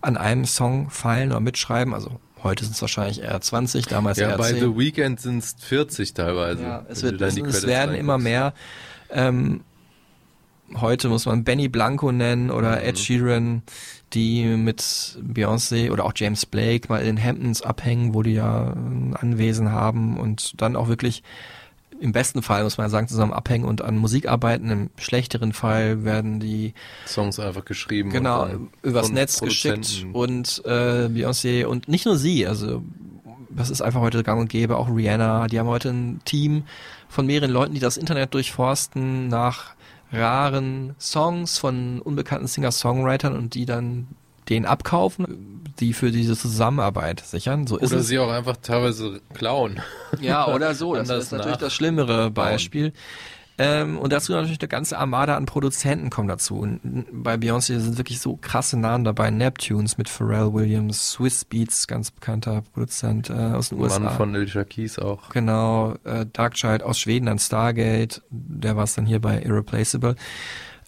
an einem Song feilen oder mitschreiben. Also heute sind es wahrscheinlich eher 20, damals Ja, eher bei 10. The Weeknd sind es 40 teilweise. Ja, es, wird, es, es werden immer mehr. Ähm, heute muss man Benny Blanco nennen oder Ed Sheeran, die mit Beyoncé oder auch James Blake mal in den Hamptons abhängen, wo die ja ein Anwesen haben und dann auch wirklich im besten Fall, muss man sagen, zusammen abhängen und an Musik arbeiten. Im schlechteren Fall werden die Songs einfach geschrieben. genau übers Netz geschickt und äh, Beyoncé und nicht nur sie, also das ist einfach heute gang und gäbe, auch Rihanna, die haben heute ein Team von mehreren Leuten, die das Internet durchforsten nach raren Songs von unbekannten Singer-Songwritern und die dann den abkaufen, die für diese Zusammenarbeit sichern. So ist Oder es. sie auch einfach teilweise klauen. Ja, oder so. Das ist natürlich nach- das schlimmere Beispiel. Ähm, und dazu natürlich eine ganze Armada an Produzenten kommen dazu. Und bei Beyoncé sind wirklich so krasse Namen dabei. Neptunes mit Pharrell Williams, Swiss Beats, ganz bekannter Produzent äh, aus den USA. Mann von Alicia Keys auch. Genau, äh, Darkchild aus Schweden, dann Stargate, der war es dann hier bei Irreplaceable.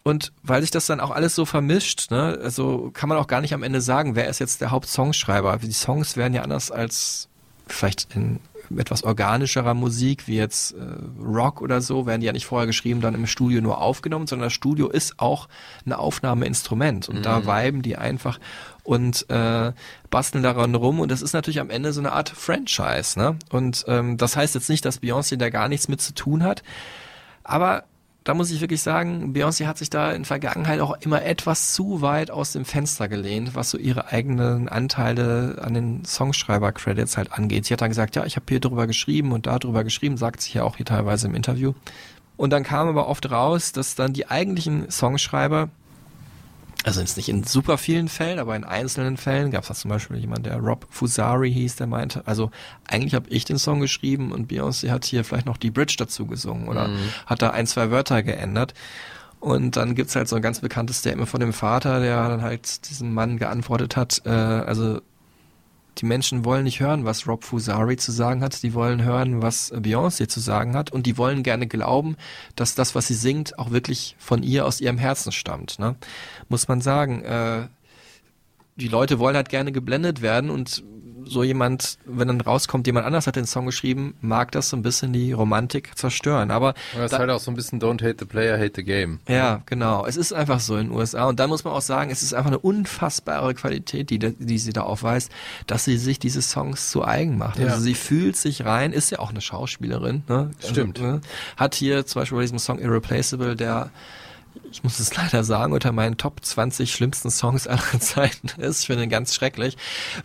Und weil sich das dann auch alles so vermischt, ne, also kann man auch gar nicht am Ende sagen, wer ist jetzt der Hauptsongschreiber. Die Songs werden ja anders als vielleicht in etwas organischerer Musik, wie jetzt äh, Rock oder so, werden die ja nicht vorher geschrieben, dann im Studio nur aufgenommen, sondern das Studio ist auch ein Aufnahmeinstrument und da Mhm. viben die einfach und äh, basteln daran rum und das ist natürlich am Ende so eine Art Franchise, ne? Und ähm, das heißt jetzt nicht, dass Beyoncé da gar nichts mit zu tun hat, aber da muss ich wirklich sagen, Beyoncé hat sich da in Vergangenheit auch immer etwas zu weit aus dem Fenster gelehnt, was so ihre eigenen Anteile an den Songschreiber-Credits halt angeht. Sie hat dann gesagt, ja, ich habe hier drüber geschrieben und da drüber geschrieben, sagt sie ja auch hier teilweise im Interview. Und dann kam aber oft raus, dass dann die eigentlichen Songschreiber also jetzt nicht in super vielen Fällen, aber in einzelnen Fällen gab es da zum Beispiel jemand, der Rob Fusari hieß, der meinte, also eigentlich habe ich den Song geschrieben und Beyoncé hat hier vielleicht noch die Bridge dazu gesungen oder Mhm. hat da ein, zwei Wörter geändert. Und dann gibt's halt so ein ganz bekanntes Statement von dem Vater, der dann halt diesem Mann geantwortet hat, äh, also die Menschen wollen nicht hören, was Rob Fusari zu sagen hat, die wollen hören, was Beyoncé zu sagen hat und die wollen gerne glauben, dass das, was sie singt, auch wirklich von ihr aus ihrem Herzen stammt. Ne? Muss man sagen, äh, die Leute wollen halt gerne geblendet werden und so jemand, wenn dann rauskommt, jemand anders hat den Song geschrieben, mag das so ein bisschen die Romantik zerstören. Aber Aber es da- ist halt auch so ein bisschen Don't hate the player, hate the game. ja, genau. Es ist einfach so in den USA. Und dann muss man auch sagen, es ist einfach eine unfassbare Qualität, die, die sie da aufweist, dass sie sich diese Songs zu eigen macht. Ja. Also sie fühlt sich rein, ist ja auch eine Schauspielerin. Ne? Stimmt. Also, ne? Hat hier zum Beispiel bei diesem Song Irreplaceable, der ich muss es leider sagen, unter meinen Top 20 schlimmsten Songs aller Zeiten ist. Ich finde ihn ganz schrecklich,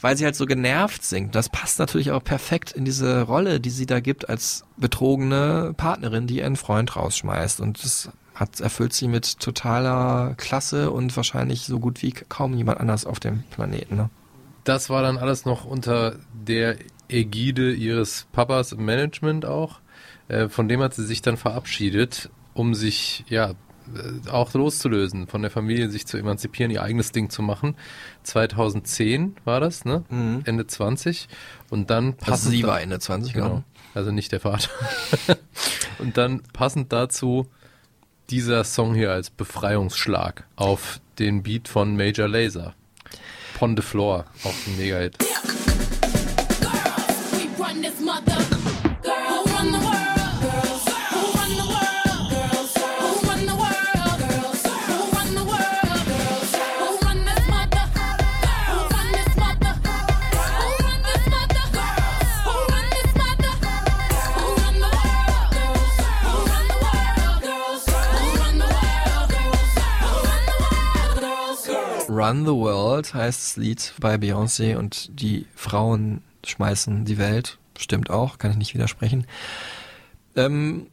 weil sie halt so genervt singt. Das passt natürlich auch perfekt in diese Rolle, die sie da gibt als betrogene Partnerin, die ihren Freund rausschmeißt. Und das hat, erfüllt sie mit totaler Klasse und wahrscheinlich so gut wie kaum jemand anders auf dem Planeten. Ne? Das war dann alles noch unter der Ägide ihres Papas im Management auch. Äh, von dem hat sie sich dann verabschiedet, um sich ja auch loszulösen, von der Familie sich zu emanzipieren, ihr eigenes Ding zu machen. 2010 war das, ne? Ende 20. Und dann Also passend sie war Ende 20, genau. genau. Also nicht der Vater. Und dann passend dazu dieser Song hier als Befreiungsschlag auf den Beat von Major Laser. Pon the Floor, auch ein Mega-Hit. Run the World heißt das Lied bei Beyoncé und die Frauen schmeißen die Welt. Stimmt auch, kann ich nicht widersprechen. Ähm,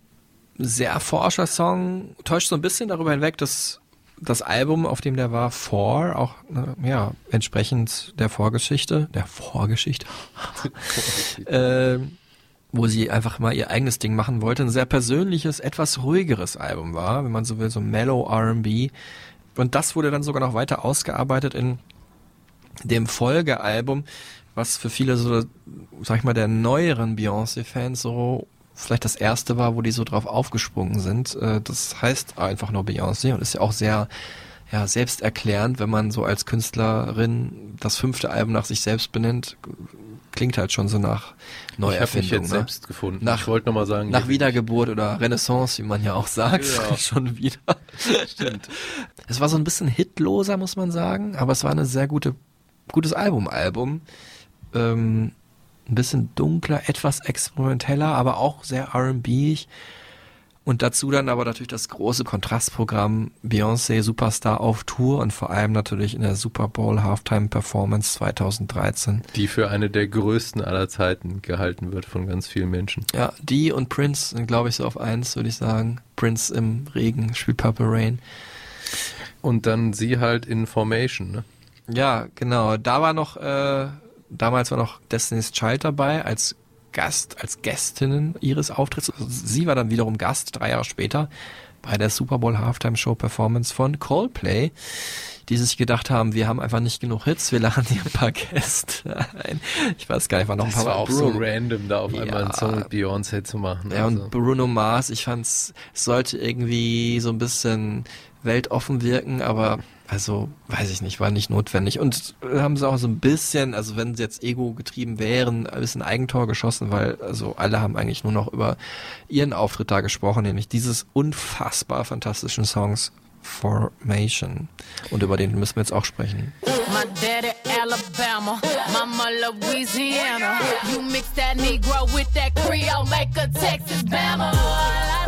sehr forscher Song, täuscht so ein bisschen darüber hinweg, dass das Album, auf dem der war, Four, auch ne, ja, entsprechend der Vorgeschichte, der Vorgeschichte, ähm, wo sie einfach mal ihr eigenes Ding machen wollte. Ein sehr persönliches, etwas ruhigeres Album war, wenn man so will, so mellow R&B. Und das wurde dann sogar noch weiter ausgearbeitet in dem Folgealbum, was für viele so, sag ich mal, der neueren Beyoncé-Fans so vielleicht das erste war, wo die so drauf aufgesprungen sind. Äh, Das heißt einfach nur Beyoncé und ist ja auch sehr ja, selbsterklärend, wenn man so als Künstlerin das fünfte Album nach sich selbst benennt, klingt halt schon so nach Ich habe Neuerfindung. mich jetzt ne? selbst gefunden. Nach- ich wollte nochmal sagen, Nach Wiedergeburt oder Renaissance, wie man ja auch sagt, Ja. schon wieder. Stimmt. Es war so ein bisschen hitloser, muss man sagen, aber es war eine sehr gute, gutes Album, Album. Ähm, ein bisschen dunkler, etwas experimenteller, aber auch sehr R&B-ig. Und dazu dann aber natürlich das große Kontrastprogramm Beyoncé Superstar auf Tour und vor allem natürlich in der Super Bowl Halftime Performance 2013. die für eine der größten aller Zeiten gehalten wird von ganz vielen Menschen. Ja, die und Prince sind, glaube ich, so auf eins, würde ich sagen. Prince im Regen spielt Purple Rain. Und dann sie halt in Formation, ne? Ja, genau. Da war noch, äh, damals war noch Destiny's Child dabei als Gast, als Gästinnen ihres Auftritts. Also sie war dann wiederum Gast, drei Jahre später, bei der Super Bowl Halftime Show Performance von Coldplay, die sich gedacht haben, wir haben einfach nicht genug Hits, wir laden hier ein paar Gäste ein. Ich weiß gar nicht, war noch ein Das paar war auch so random, da auf Ja. einmal einen Song mit Beyoncé zu machen. Ja, also. und Bruno Mars, ich fand's, es sollte irgendwie so ein bisschen weltoffen wirken, aber also, weiß ich nicht, war nicht notwendig. Und haben sie auch so ein bisschen, also wenn sie jetzt ego getrieben wären, ein bisschen Eigentor geschossen, weil also alle haben eigentlich nur noch über ihren Auftritt da gesprochen, nämlich dieses unfassbar fantastischen Songs Formation. Und über den müssen wir jetzt auch sprechen. My daddy Alabama, mama Louisiana. You mix that Negro with that Creole, make a Texas Bama.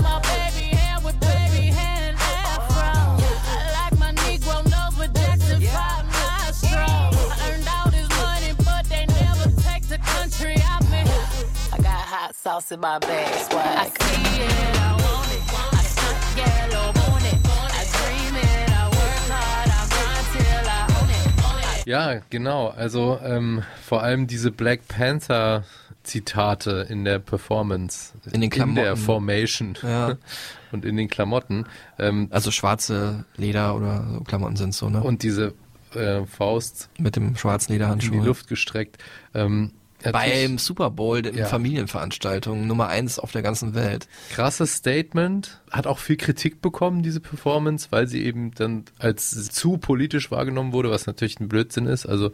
Hot sauce in my bag, swag. I see it, I want it. I stunt yellow, want it. I dream it, I work hard, I grind till I own it. Own it. Ja, genau. Also ähm, vor allem diese Black Panther Zitate in der Performance, In den in der Klamotten. Formation Ja. und in den Klamotten. Ähm, Also schwarze Leder oder so Klamotten sind so, ne? und diese äh, Faust mit dem schwarzen in Lederhandschuh. die Luft gestreckt. Ähm, natürlich Beim Super Bowl in Ja. Familienveranstaltungen Nummer eins auf der ganzen Welt. krasses Statement, hat auch viel Kritik bekommen, diese Performance, weil sie eben dann als zu politisch wahrgenommen wurde, was natürlich ein Blödsinn ist. Also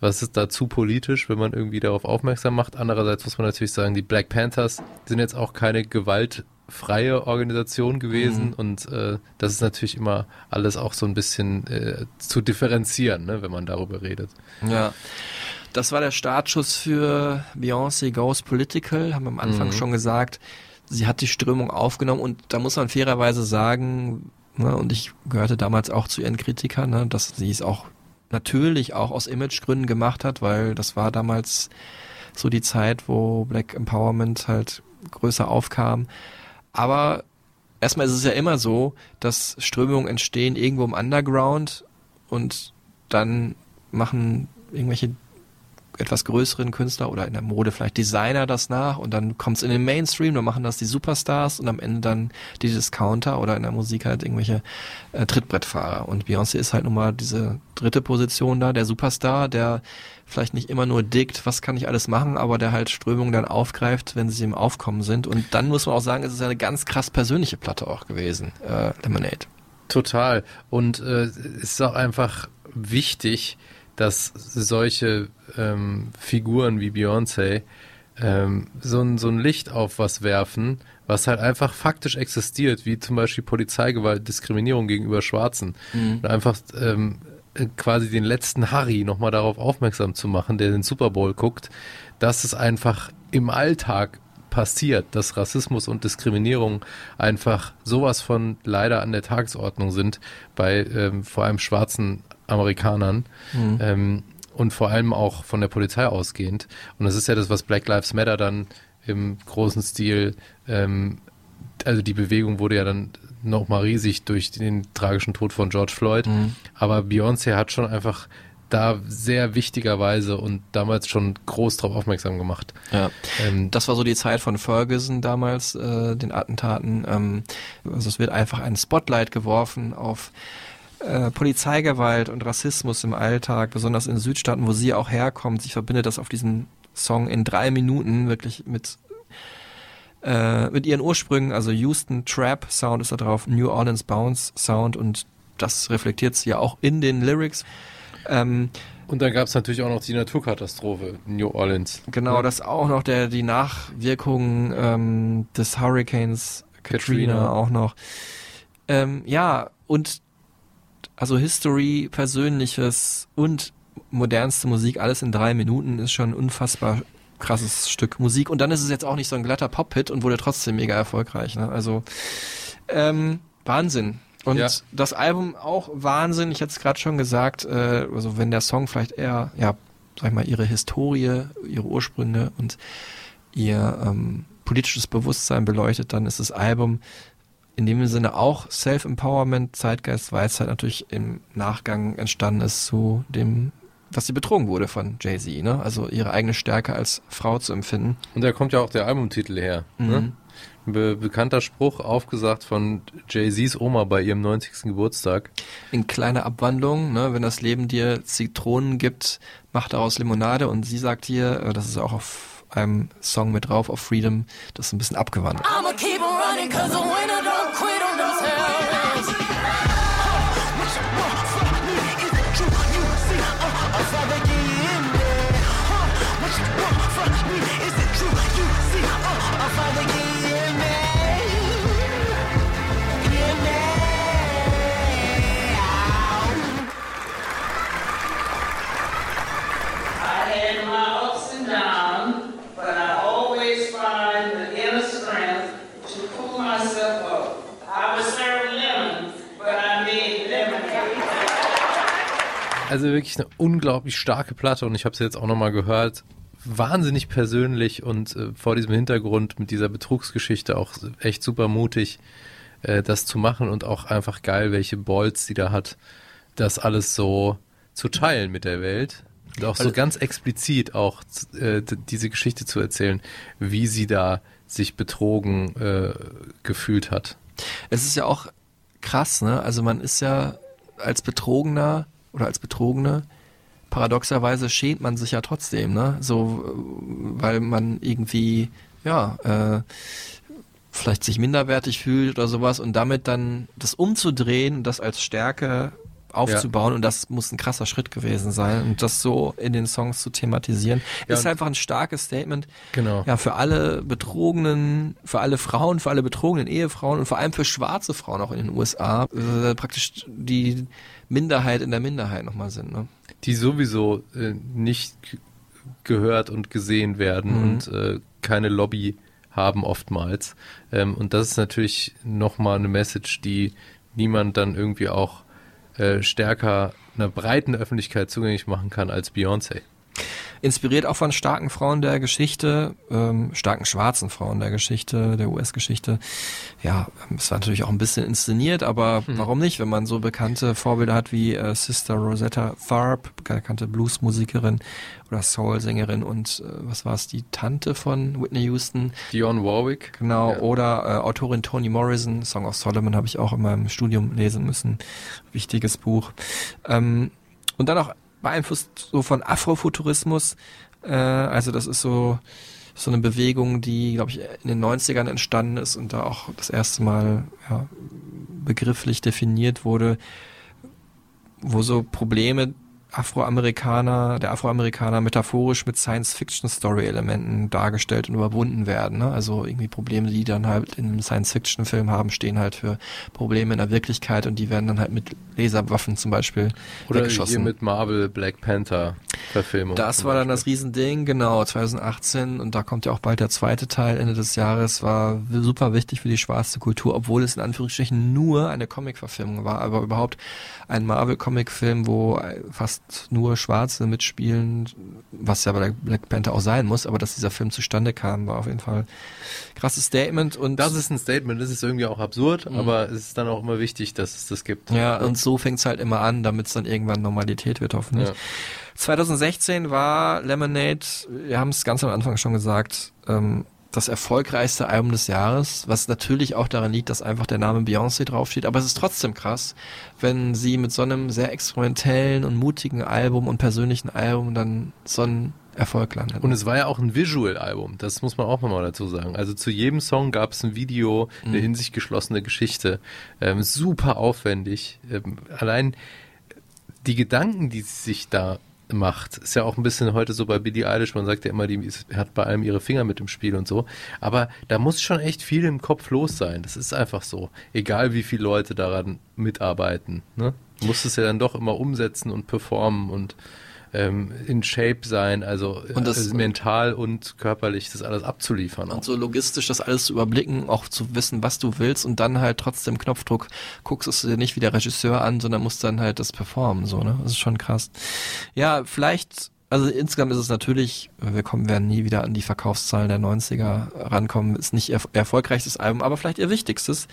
was ist da zu politisch, wenn man irgendwie darauf aufmerksam macht? Andererseits muss man natürlich sagen, die Black Panthers sind jetzt auch keine gewaltfreie Organisation gewesen und äh, das ist natürlich immer alles auch so ein bisschen äh, zu differenzieren, ne, wenn man darüber redet. Ja. Das war der Startschuss für Beyoncé Goes Political, haben wir am Anfang Mhm. schon gesagt. Sie hat die Strömung aufgenommen und da muss man fairerweise sagen, ne, und ich gehörte damals auch zu ihren Kritikern, ne, dass sie es auch natürlich auch aus Imagegründen gemacht hat, weil das war damals so die Zeit, wo Black Empowerment halt größer aufkam. Aber erstmal ist es ja immer so, dass Strömungen entstehen irgendwo im Underground und dann machen irgendwelche etwas größeren Künstler oder in der Mode vielleicht Designer das nach und dann kommt es in den Mainstream, dann machen das die Superstars und am Ende dann die Discounter oder in der Musik halt irgendwelche äh, Trittbrettfahrer. Und Beyoncé ist halt nun mal diese dritte Position da, der Superstar, der vielleicht nicht immer nur dickt, was kann ich alles machen, aber der halt Strömungen dann aufgreift, wenn sie im Aufkommen sind. Und dann muss man auch sagen, es ist eine ganz krass persönliche Platte auch gewesen, äh, Lemonade. Total. Und äh, es ist auch einfach wichtig, dass solche ähm, Figuren wie Beyoncé ähm, so, ein, so ein Licht auf was werfen, was halt einfach faktisch existiert, wie zum Beispiel Polizeigewalt, Diskriminierung gegenüber Schwarzen. Und einfach ähm, äh, quasi den letzten Harry nochmal darauf aufmerksam zu machen, der den Super Bowl guckt, dass es einfach im Alltag passiert, dass Rassismus und Diskriminierung einfach sowas von leider an der Tagesordnung sind bei ähm, vor allem schwarzen Amerikanern ähm, und vor allem auch von der Polizei ausgehend. Und das ist ja das, was Black Lives Matter dann im großen Stil, ähm, also die Bewegung wurde ja dann nochmal riesig durch den tragischen Tod von George Floyd. Aber Beyoncé hat schon einfach da sehr wichtigerweise und damals schon groß darauf aufmerksam gemacht. Ja. Ähm, Das war so die Zeit von Ferguson damals, äh, den Attentaten. Ähm, also es wird einfach ein Spotlight geworfen auf äh, Polizeigewalt und Rassismus im Alltag, besonders in Südstaaten, wo sie auch herkommt. Sie verbindet das auf diesen Song in drei Minuten wirklich mit äh, mit ihren Ursprüngen, also Houston Trap Sound ist da drauf, New Orleans Bounce Sound und das reflektiert sie ja auch in den Lyrics. Ähm, und dann gab es natürlich auch noch die Naturkatastrophe in New Orleans. Genau, das auch noch der die Nachwirkungen ähm, des Hurricanes Katrina, Katrina. auch noch. Ähm, ja, und also History, Persönliches und modernste Musik, alles in drei Minuten ist schon ein unfassbar krasses Stück Musik. Und dann ist es jetzt auch nicht so ein glatter Pop-Hit und wurde trotzdem mega erfolgreich. Ne? Also ähm, Wahnsinn. Und Ja. das Album auch Wahnsinn. Ich hatte es gerade schon gesagt, äh, also wenn der Song vielleicht eher, ja, sag ich mal, ihre Historie, ihre Ursprünge und ihr ähm, politisches Bewusstsein beleuchtet, dann ist das Album in dem Sinne auch Self-Empowerment, Zeitgeist, Weisheit natürlich im Nachgang entstanden ist zu dem, was sie betrogen wurde von Jay-Z, ne? Also ihre eigene Stärke als Frau zu empfinden. Und da kommt ja auch der Albumtitel her. Ne? Mhm. Ein be bekannter Spruch, aufgesagt von Jay-Z's Oma bei ihrem 90. Geburtstag. In kleiner Abwandlung, ne? Wenn das Leben dir Zitronen gibt, mach daraus Limonade. Und sie sagt hier, äh, das ist auch auf einem Song mit drauf, auf Freedom, das ist ein bisschen abgewandelt. I'ma keep on running cause the winner don't quit Also wirklich eine unglaublich starke Platte und ich habe sie jetzt auch nochmal gehört. Wahnsinnig persönlich und äh, vor diesem Hintergrund mit dieser Betrugsgeschichte auch echt super mutig, äh, das zu machen und auch einfach geil, welche Bolts sie da hat, das alles so zu teilen mit der Welt. Und auch so Also- ganz explizit auch äh, diese Geschichte zu erzählen, wie sie da sich betrogen äh, gefühlt hat. Es ist ja auch krass, ne? Also man ist ja als Betrogener oder als Betrogene paradoxerweise schämt man sich ja trotzdem, ne? So, äh, weil man irgendwie, ja, äh, vielleicht sich minderwertig fühlt oder sowas und damit dann das umzudrehen, das als Stärke aufzubauen und das muss ein krasser Schritt gewesen sein und das so in den Songs zu thematisieren, Ja, ist einfach ein starkes Statement. Genau. Ja, für alle Betrogenen, für alle Frauen, für alle betrogenen Ehefrauen und vor allem für schwarze Frauen auch in den USA, äh, praktisch die Minderheit in der Minderheit nochmal sind. Ne? die sowieso äh, nicht gehört und gesehen werden Mhm. und äh, keine Lobby haben oftmals. Ähm, und das ist natürlich nochmal eine Message, die niemand dann irgendwie auch äh, stärker einer breiten Öffentlichkeit zugänglich machen kann als Beyoncé. Inspiriert auch von starken Frauen der Geschichte, ähm, starken schwarzen Frauen der Geschichte, der US-Geschichte. Ja, ähm, es war natürlich auch ein bisschen inszeniert, aber warum nicht, wenn man so bekannte Vorbilder hat wie äh, Sister Rosetta Tharpe, bekannte Bluesmusikerin oder Soul-Sängerin und äh, was war es, die Tante von Whitney Houston. Dionne Warwick. Genau, Ja. oder äh, Autorin Toni Morrison, Song of Solomon habe ich auch in meinem Studium lesen müssen. Wichtiges Buch. Ähm, und dann auch beeinflusst so von Afrofuturismus. Äh, also das ist so so eine Bewegung, die, glaube ich, in den 90ern entstanden ist und da auch das erste Mal ja, begrifflich definiert wurde, wo so Probleme Afroamerikaner, der Afroamerikaner metaphorisch mit Science-Fiction-Story-Elementen dargestellt und überwunden werden. Ne? Also irgendwie Probleme, die dann halt in einem Science-Fiction-Film haben, stehen halt für Probleme in der Wirklichkeit und die werden dann halt mit Laserwaffen zum Beispiel Oder weggeschossen. hier mit Marvel Black Panther Verfilmung. Das war dann das Riesending, genau, 2018 und da kommt ja auch bald der zweite Teil Ende des Jahres, war super wichtig für die schwarze Kultur, obwohl es in Anführungsstrichen nur eine Comic-Verfilmung war, aber überhaupt ein Marvel-Comic-Film, wo fast fast nur Schwarze mitspielen, was ja bei Black Panther auch sein muss, aber dass dieser Film zustande kam, war auf jeden Fall krasses Statement und Das ist ein Statement, das ist irgendwie auch absurd, Mhm. aber es ist dann auch immer wichtig, dass es das gibt. Ja, und so fängt's halt immer an, damit es dann irgendwann Normalität wird, hoffentlich. Ja. 2016 war Lemonade, wir haben es ganz am Anfang schon gesagt, ähm, das erfolgreichste Album des Jahres, was natürlich auch daran liegt, dass einfach der Name Beyoncé draufsteht, aber es ist trotzdem krass, wenn sie mit so einem sehr experimentellen und mutigen Album und persönlichen Album dann so einen Erfolg landet. Und es war ja auch ein Visual-Album, das muss man auch nochmal dazu sagen. Also zu jedem Song gab es ein Video, eine Mhm. in sich geschlossene Geschichte. Ähm, super aufwendig. Ähm, allein die Gedanken, die sie sich da macht, ist ja auch ein bisschen heute so bei Billie Eilish, man sagt ja immer, die hat bei allem ihre Finger mit im Spiel und so. Aber da muss schon echt viel im Kopf los sein. Das ist einfach so. Egal wie viele Leute daran mitarbeiten. Ne? Du musst es ja dann doch immer umsetzen und performen und ähm, in Shape sein, also, Und das- also mental und körperlich das alles abzuliefern. und so logistisch das alles zu überblicken, auch zu wissen, was du willst und dann halt trotzdem Knopfdruck guckst es dir nicht wie der Regisseur an, sondern musst dann halt das performen, so, ne? Das ist schon krass. Ja, vielleicht, also insgesamt ist es natürlich, wir kommen, werden nie wieder an die Verkaufszahlen der 90er rankommen, ist nicht ihr erfolgreichstes Album, aber vielleicht ihr wichtigstes.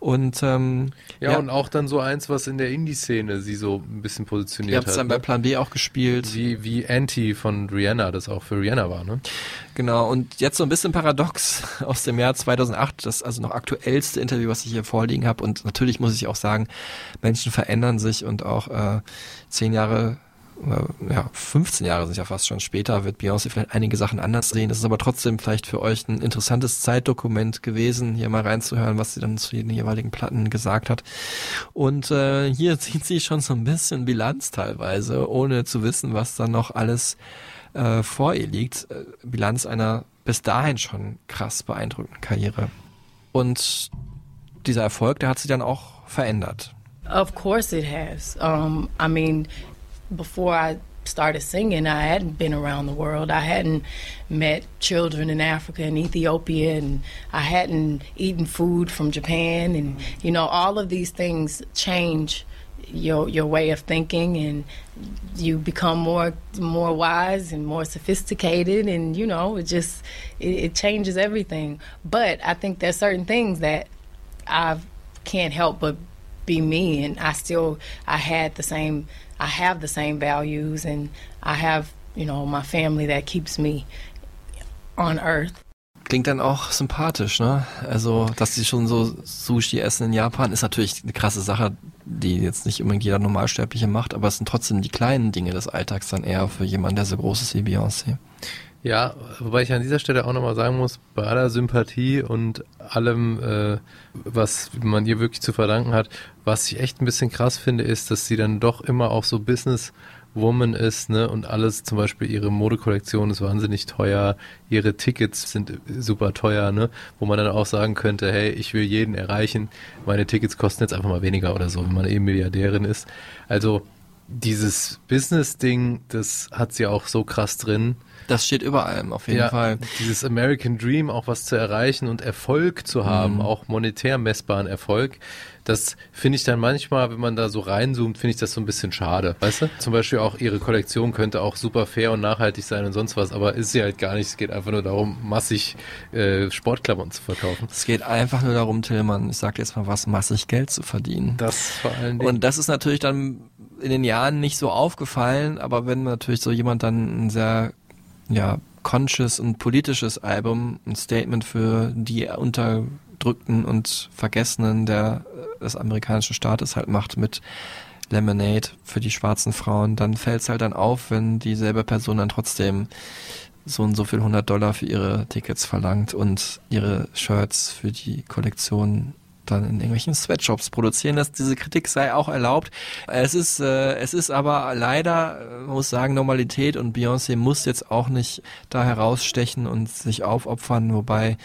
Und, ähm, Ja, und auch dann so eins, was in der Indie-Szene sie so ein bisschen ihr positioniert habt es hat. dann bei ne? Plan B auch gespielt. Wie, wie Anti von Rihanna, das auch für Rihanna war, ne? Genau, und jetzt so ein bisschen paradox aus dem Jahr 2008, das also noch aktuellste Interview, was ich hier vorliegen habe. Und natürlich muss ich auch sagen, Menschen verändern sich und auch äh, zehn Jahre, ja, 15 Jahre sind ja fast schon später, wird Beyoncé vielleicht einige Sachen anders sehen. Das ist aber trotzdem vielleicht für euch ein interessantes Zeitdokument gewesen, hier mal reinzuhören, was sie dann zu den jeweiligen Platten gesagt hat. Und äh, hier zieht sie schon so ein bisschen Bilanz teilweise, ohne zu wissen, was dann noch alles äh, vor ihr liegt. Äh, Bilanz einer bis dahin schon krass beeindruckenden Karriere. Und dieser Erfolg, der hat sie dann auch verändert. Of course it has. Um, I mean, before I started singing, I hadn't been around the world. I hadn't met children in Africa and Ethiopia, and I hadn't eaten food from Japan, and you know, all of these things change your your way of thinking, and you become more more wise and more sophisticated, and you know, it just it, it changes everything. But I think there's certain things that I can't help but be me and I still I had the same I have the same values and I have, you know, my family that keeps me on earth. Klingt dann auch sympathisch, ne? Also, dass sie schon so Sushi essen in Japan, ist natürlich eine krasse Sache, die jetzt nicht unbedingt jeder Normalsterbliche macht, aber es sind trotzdem die kleinen Dinge des Alltags dann eher für jemanden, der so groß ist wie Beyoncé. Ja, wobei ich an dieser Stelle auch nochmal sagen muss, bei aller Sympathie und allem, äh, was man ihr wirklich zu verdanken hat, was ich echt ein bisschen krass finde, ist, dass sie dann doch immer auch so Businesswoman ist, ne, und alles, zum Beispiel ihre Modekollektion ist wahnsinnig teuer, ihre Tickets sind super teuer, ne, wo man dann auch sagen könnte, hey, ich will jeden erreichen, meine Tickets kosten jetzt einfach mal weniger oder so, wenn man eben Milliardärin ist. Also, dieses Business-Ding, das hat sie auch so krass drin. Das steht über allem, auf jeden Fall. Dieses American Dream, auch was zu erreichen und Erfolg zu haben, Mhm. auch monetär messbaren Erfolg, das finde ich dann manchmal, wenn man da so reinzoomt, finde ich das so ein bisschen schade. Weißt du? Zum Beispiel auch ihre Kollektion könnte auch super fair und nachhaltig sein und sonst was, aber ist sie halt gar nicht. Es geht einfach nur darum, massig äh, Sportklamotten zu verkaufen. Es geht einfach nur darum, Tillmann, ich sag jetzt mal was, massig Geld zu verdienen. Das vor allen Dingen. Und das ist natürlich dann in den Jahren nicht so aufgefallen, aber wenn natürlich so jemand dann ein sehr, ja, conscious und politisches Album, ein Statement für die Unterdrückten und Vergessenen der, des amerikanischen Staates halt macht mit Lemonade für die schwarzen Frauen, dann fällt es halt dann auf, wenn dieselbe Person dann trotzdem so und so viel 100 Dollar für ihre Tickets verlangt und ihre Shirts für die Kollektion dann in irgendwelchen Sweatshops produzieren, dass diese Kritik sei auch erlaubt. Es ist, äh, es ist aber leider, äh, man muss sagen, Normalität und Beyoncé muss jetzt auch nicht da herausstechen und sich aufopfern, wobei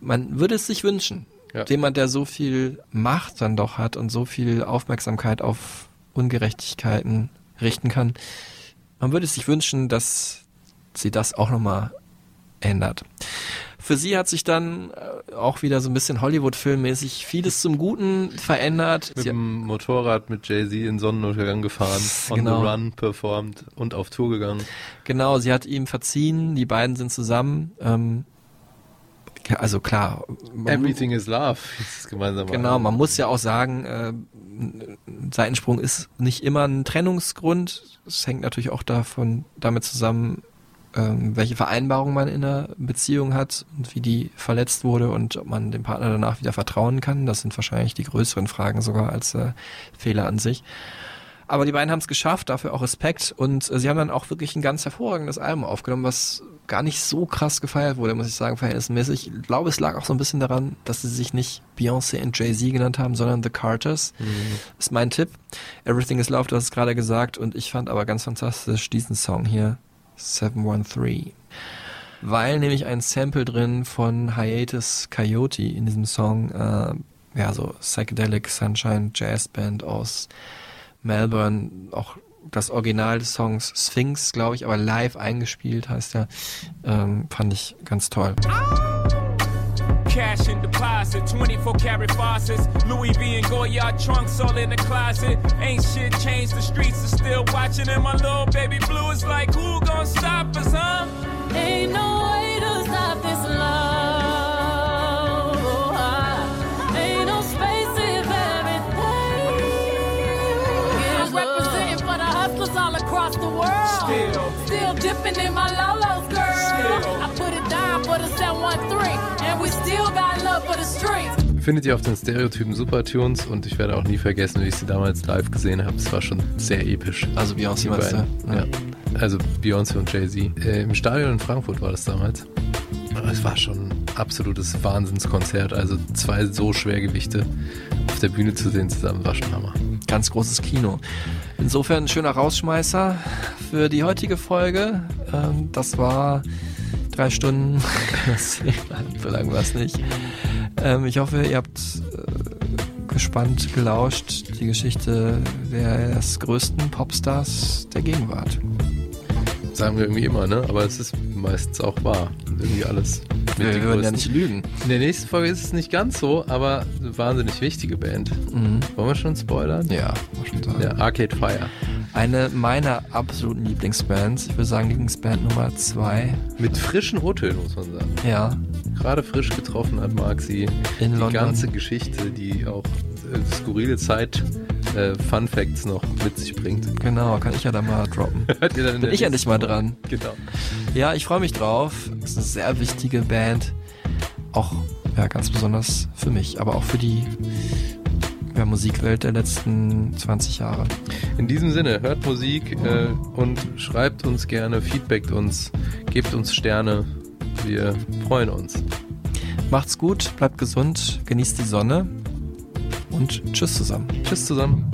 man würde es sich wünschen. Ja. Jemand, der so viel Macht dann doch hat und so viel Aufmerksamkeit auf Ungerechtigkeiten richten kann, man würde es sich wünschen, dass sie das auch nochmal ändert. Für sie hat sich dann äh, auch wieder so ein bisschen Hollywood-filmmäßig vieles zum Guten verändert. Mit Sie, dem Motorrad mit Jay-Z in Sonnenuntergang gefahren, on Genau. the run performt und auf Tour gegangen. genau, sie hat ihm verziehen, die beiden sind zusammen. Ähm, also klar. man- Everything is Love, es gemeinsam. Genau, man muss ja auch sagen, äh, Seitensprung ist nicht immer ein Trennungsgrund. Es hängt natürlich auch davon damit zusammen, ähm, welche Vereinbarung man in der Beziehung hat und wie die verletzt wurde und ob man dem Partner danach wieder vertrauen kann. Das sind wahrscheinlich die größeren Fragen sogar als äh, Fehler an sich. Aber die beiden haben es geschafft, dafür auch Respekt. Und äh, sie haben dann auch wirklich ein ganz hervorragendes Album aufgenommen, was gar nicht so krass gefeiert wurde, muss ich sagen, verhältnismäßig. Ich glaube, es lag auch so ein bisschen daran, dass sie sich nicht Beyoncé und Jay-Z genannt haben, sondern The Carters. Ist mein Tipp. Everything is Love, du hast es gerade gesagt. Und ich fand aber ganz fantastisch diesen Song hier, 713. Weil nämlich ein Sample drin von Hiatus Coyote in diesem Song, äh, ja, so Psychedelic Sunshine Jazz Band aus Melbourne, auch das Original des Songs Sphinx, glaube ich, aber live eingespielt heißt er, ähm, fand ich ganz toll. Cash and deposit, 24 karat faucets, Louis V and Goyard trunks all in the closet. Ain't shit changed, the streets are still watching, and my little baby blue is like, who gon' stop us, huh? Ain't no way to stop this love. Oh, ain't no space if everything I'm representing for the hustlers all across the world. Still. Still dipping in my Lolo's, girl. Still. I put it down for the 713. Findet ihr auf den Stereotypen Supertunes und ich werde auch nie vergessen, wie ich sie damals live gesehen habe. Es war schon sehr episch. Also Beyoncé meinst du? Ja. Also Beyoncé und Jay-Z. Äh, Im Stadion in Frankfurt war das damals. Es war schon ein absolutes Wahnsinnskonzert. Also zwei so Schwergewichte auf der Bühne zu sehen zusammen war schon Hammer. Ganz großes Kino. Insofern ein schöner Rausschmeißer für die heutige Folge. Ähm, das war drei Stunden. so lang war es nicht. Ähm, ich hoffe, ihr habt äh, gespannt gelauscht die Geschichte des größten Popstars der Gegenwart. Sagen wir irgendwie immer, ne? Aber es ist meistens auch wahr. Irgendwie alles. mit Wir würden ja nicht lügen. In der nächsten Folge ist es nicht ganz so, aber eine wahnsinnig wichtige Band. Mhm. Wollen wir schon spoilern? Ja, muss schon sagen. Ja, Arcade Fire. Eine meiner absoluten Lieblingsbands. Ich würde sagen Lieblingsband Nummer zwei. Mit frischen O-Tönen, muss man sagen. Ja, Gerade frisch getroffen hat Marc sie. in die London. ganze Geschichte, die auch äh, skurrile Zeit äh, Fun Facts noch mit sich bringt. Genau, kann ich ja da mal droppen. Hört ihr dann in Bin ich endlich nächsten mal dran. Genau. Ja, ich freue mich drauf. Es ist eine sehr wichtige Band. Auch ja, ganz besonders für mich, aber auch für die ja, Musikwelt der letzten 20 Jahre. In diesem Sinne, hört Musik äh, und schreibt uns gerne, feedbackt uns, gebt uns Sterne. Wir freuen uns. Macht's gut, bleibt gesund, genießt die Sonne und tschüss zusammen. Tschüss zusammen.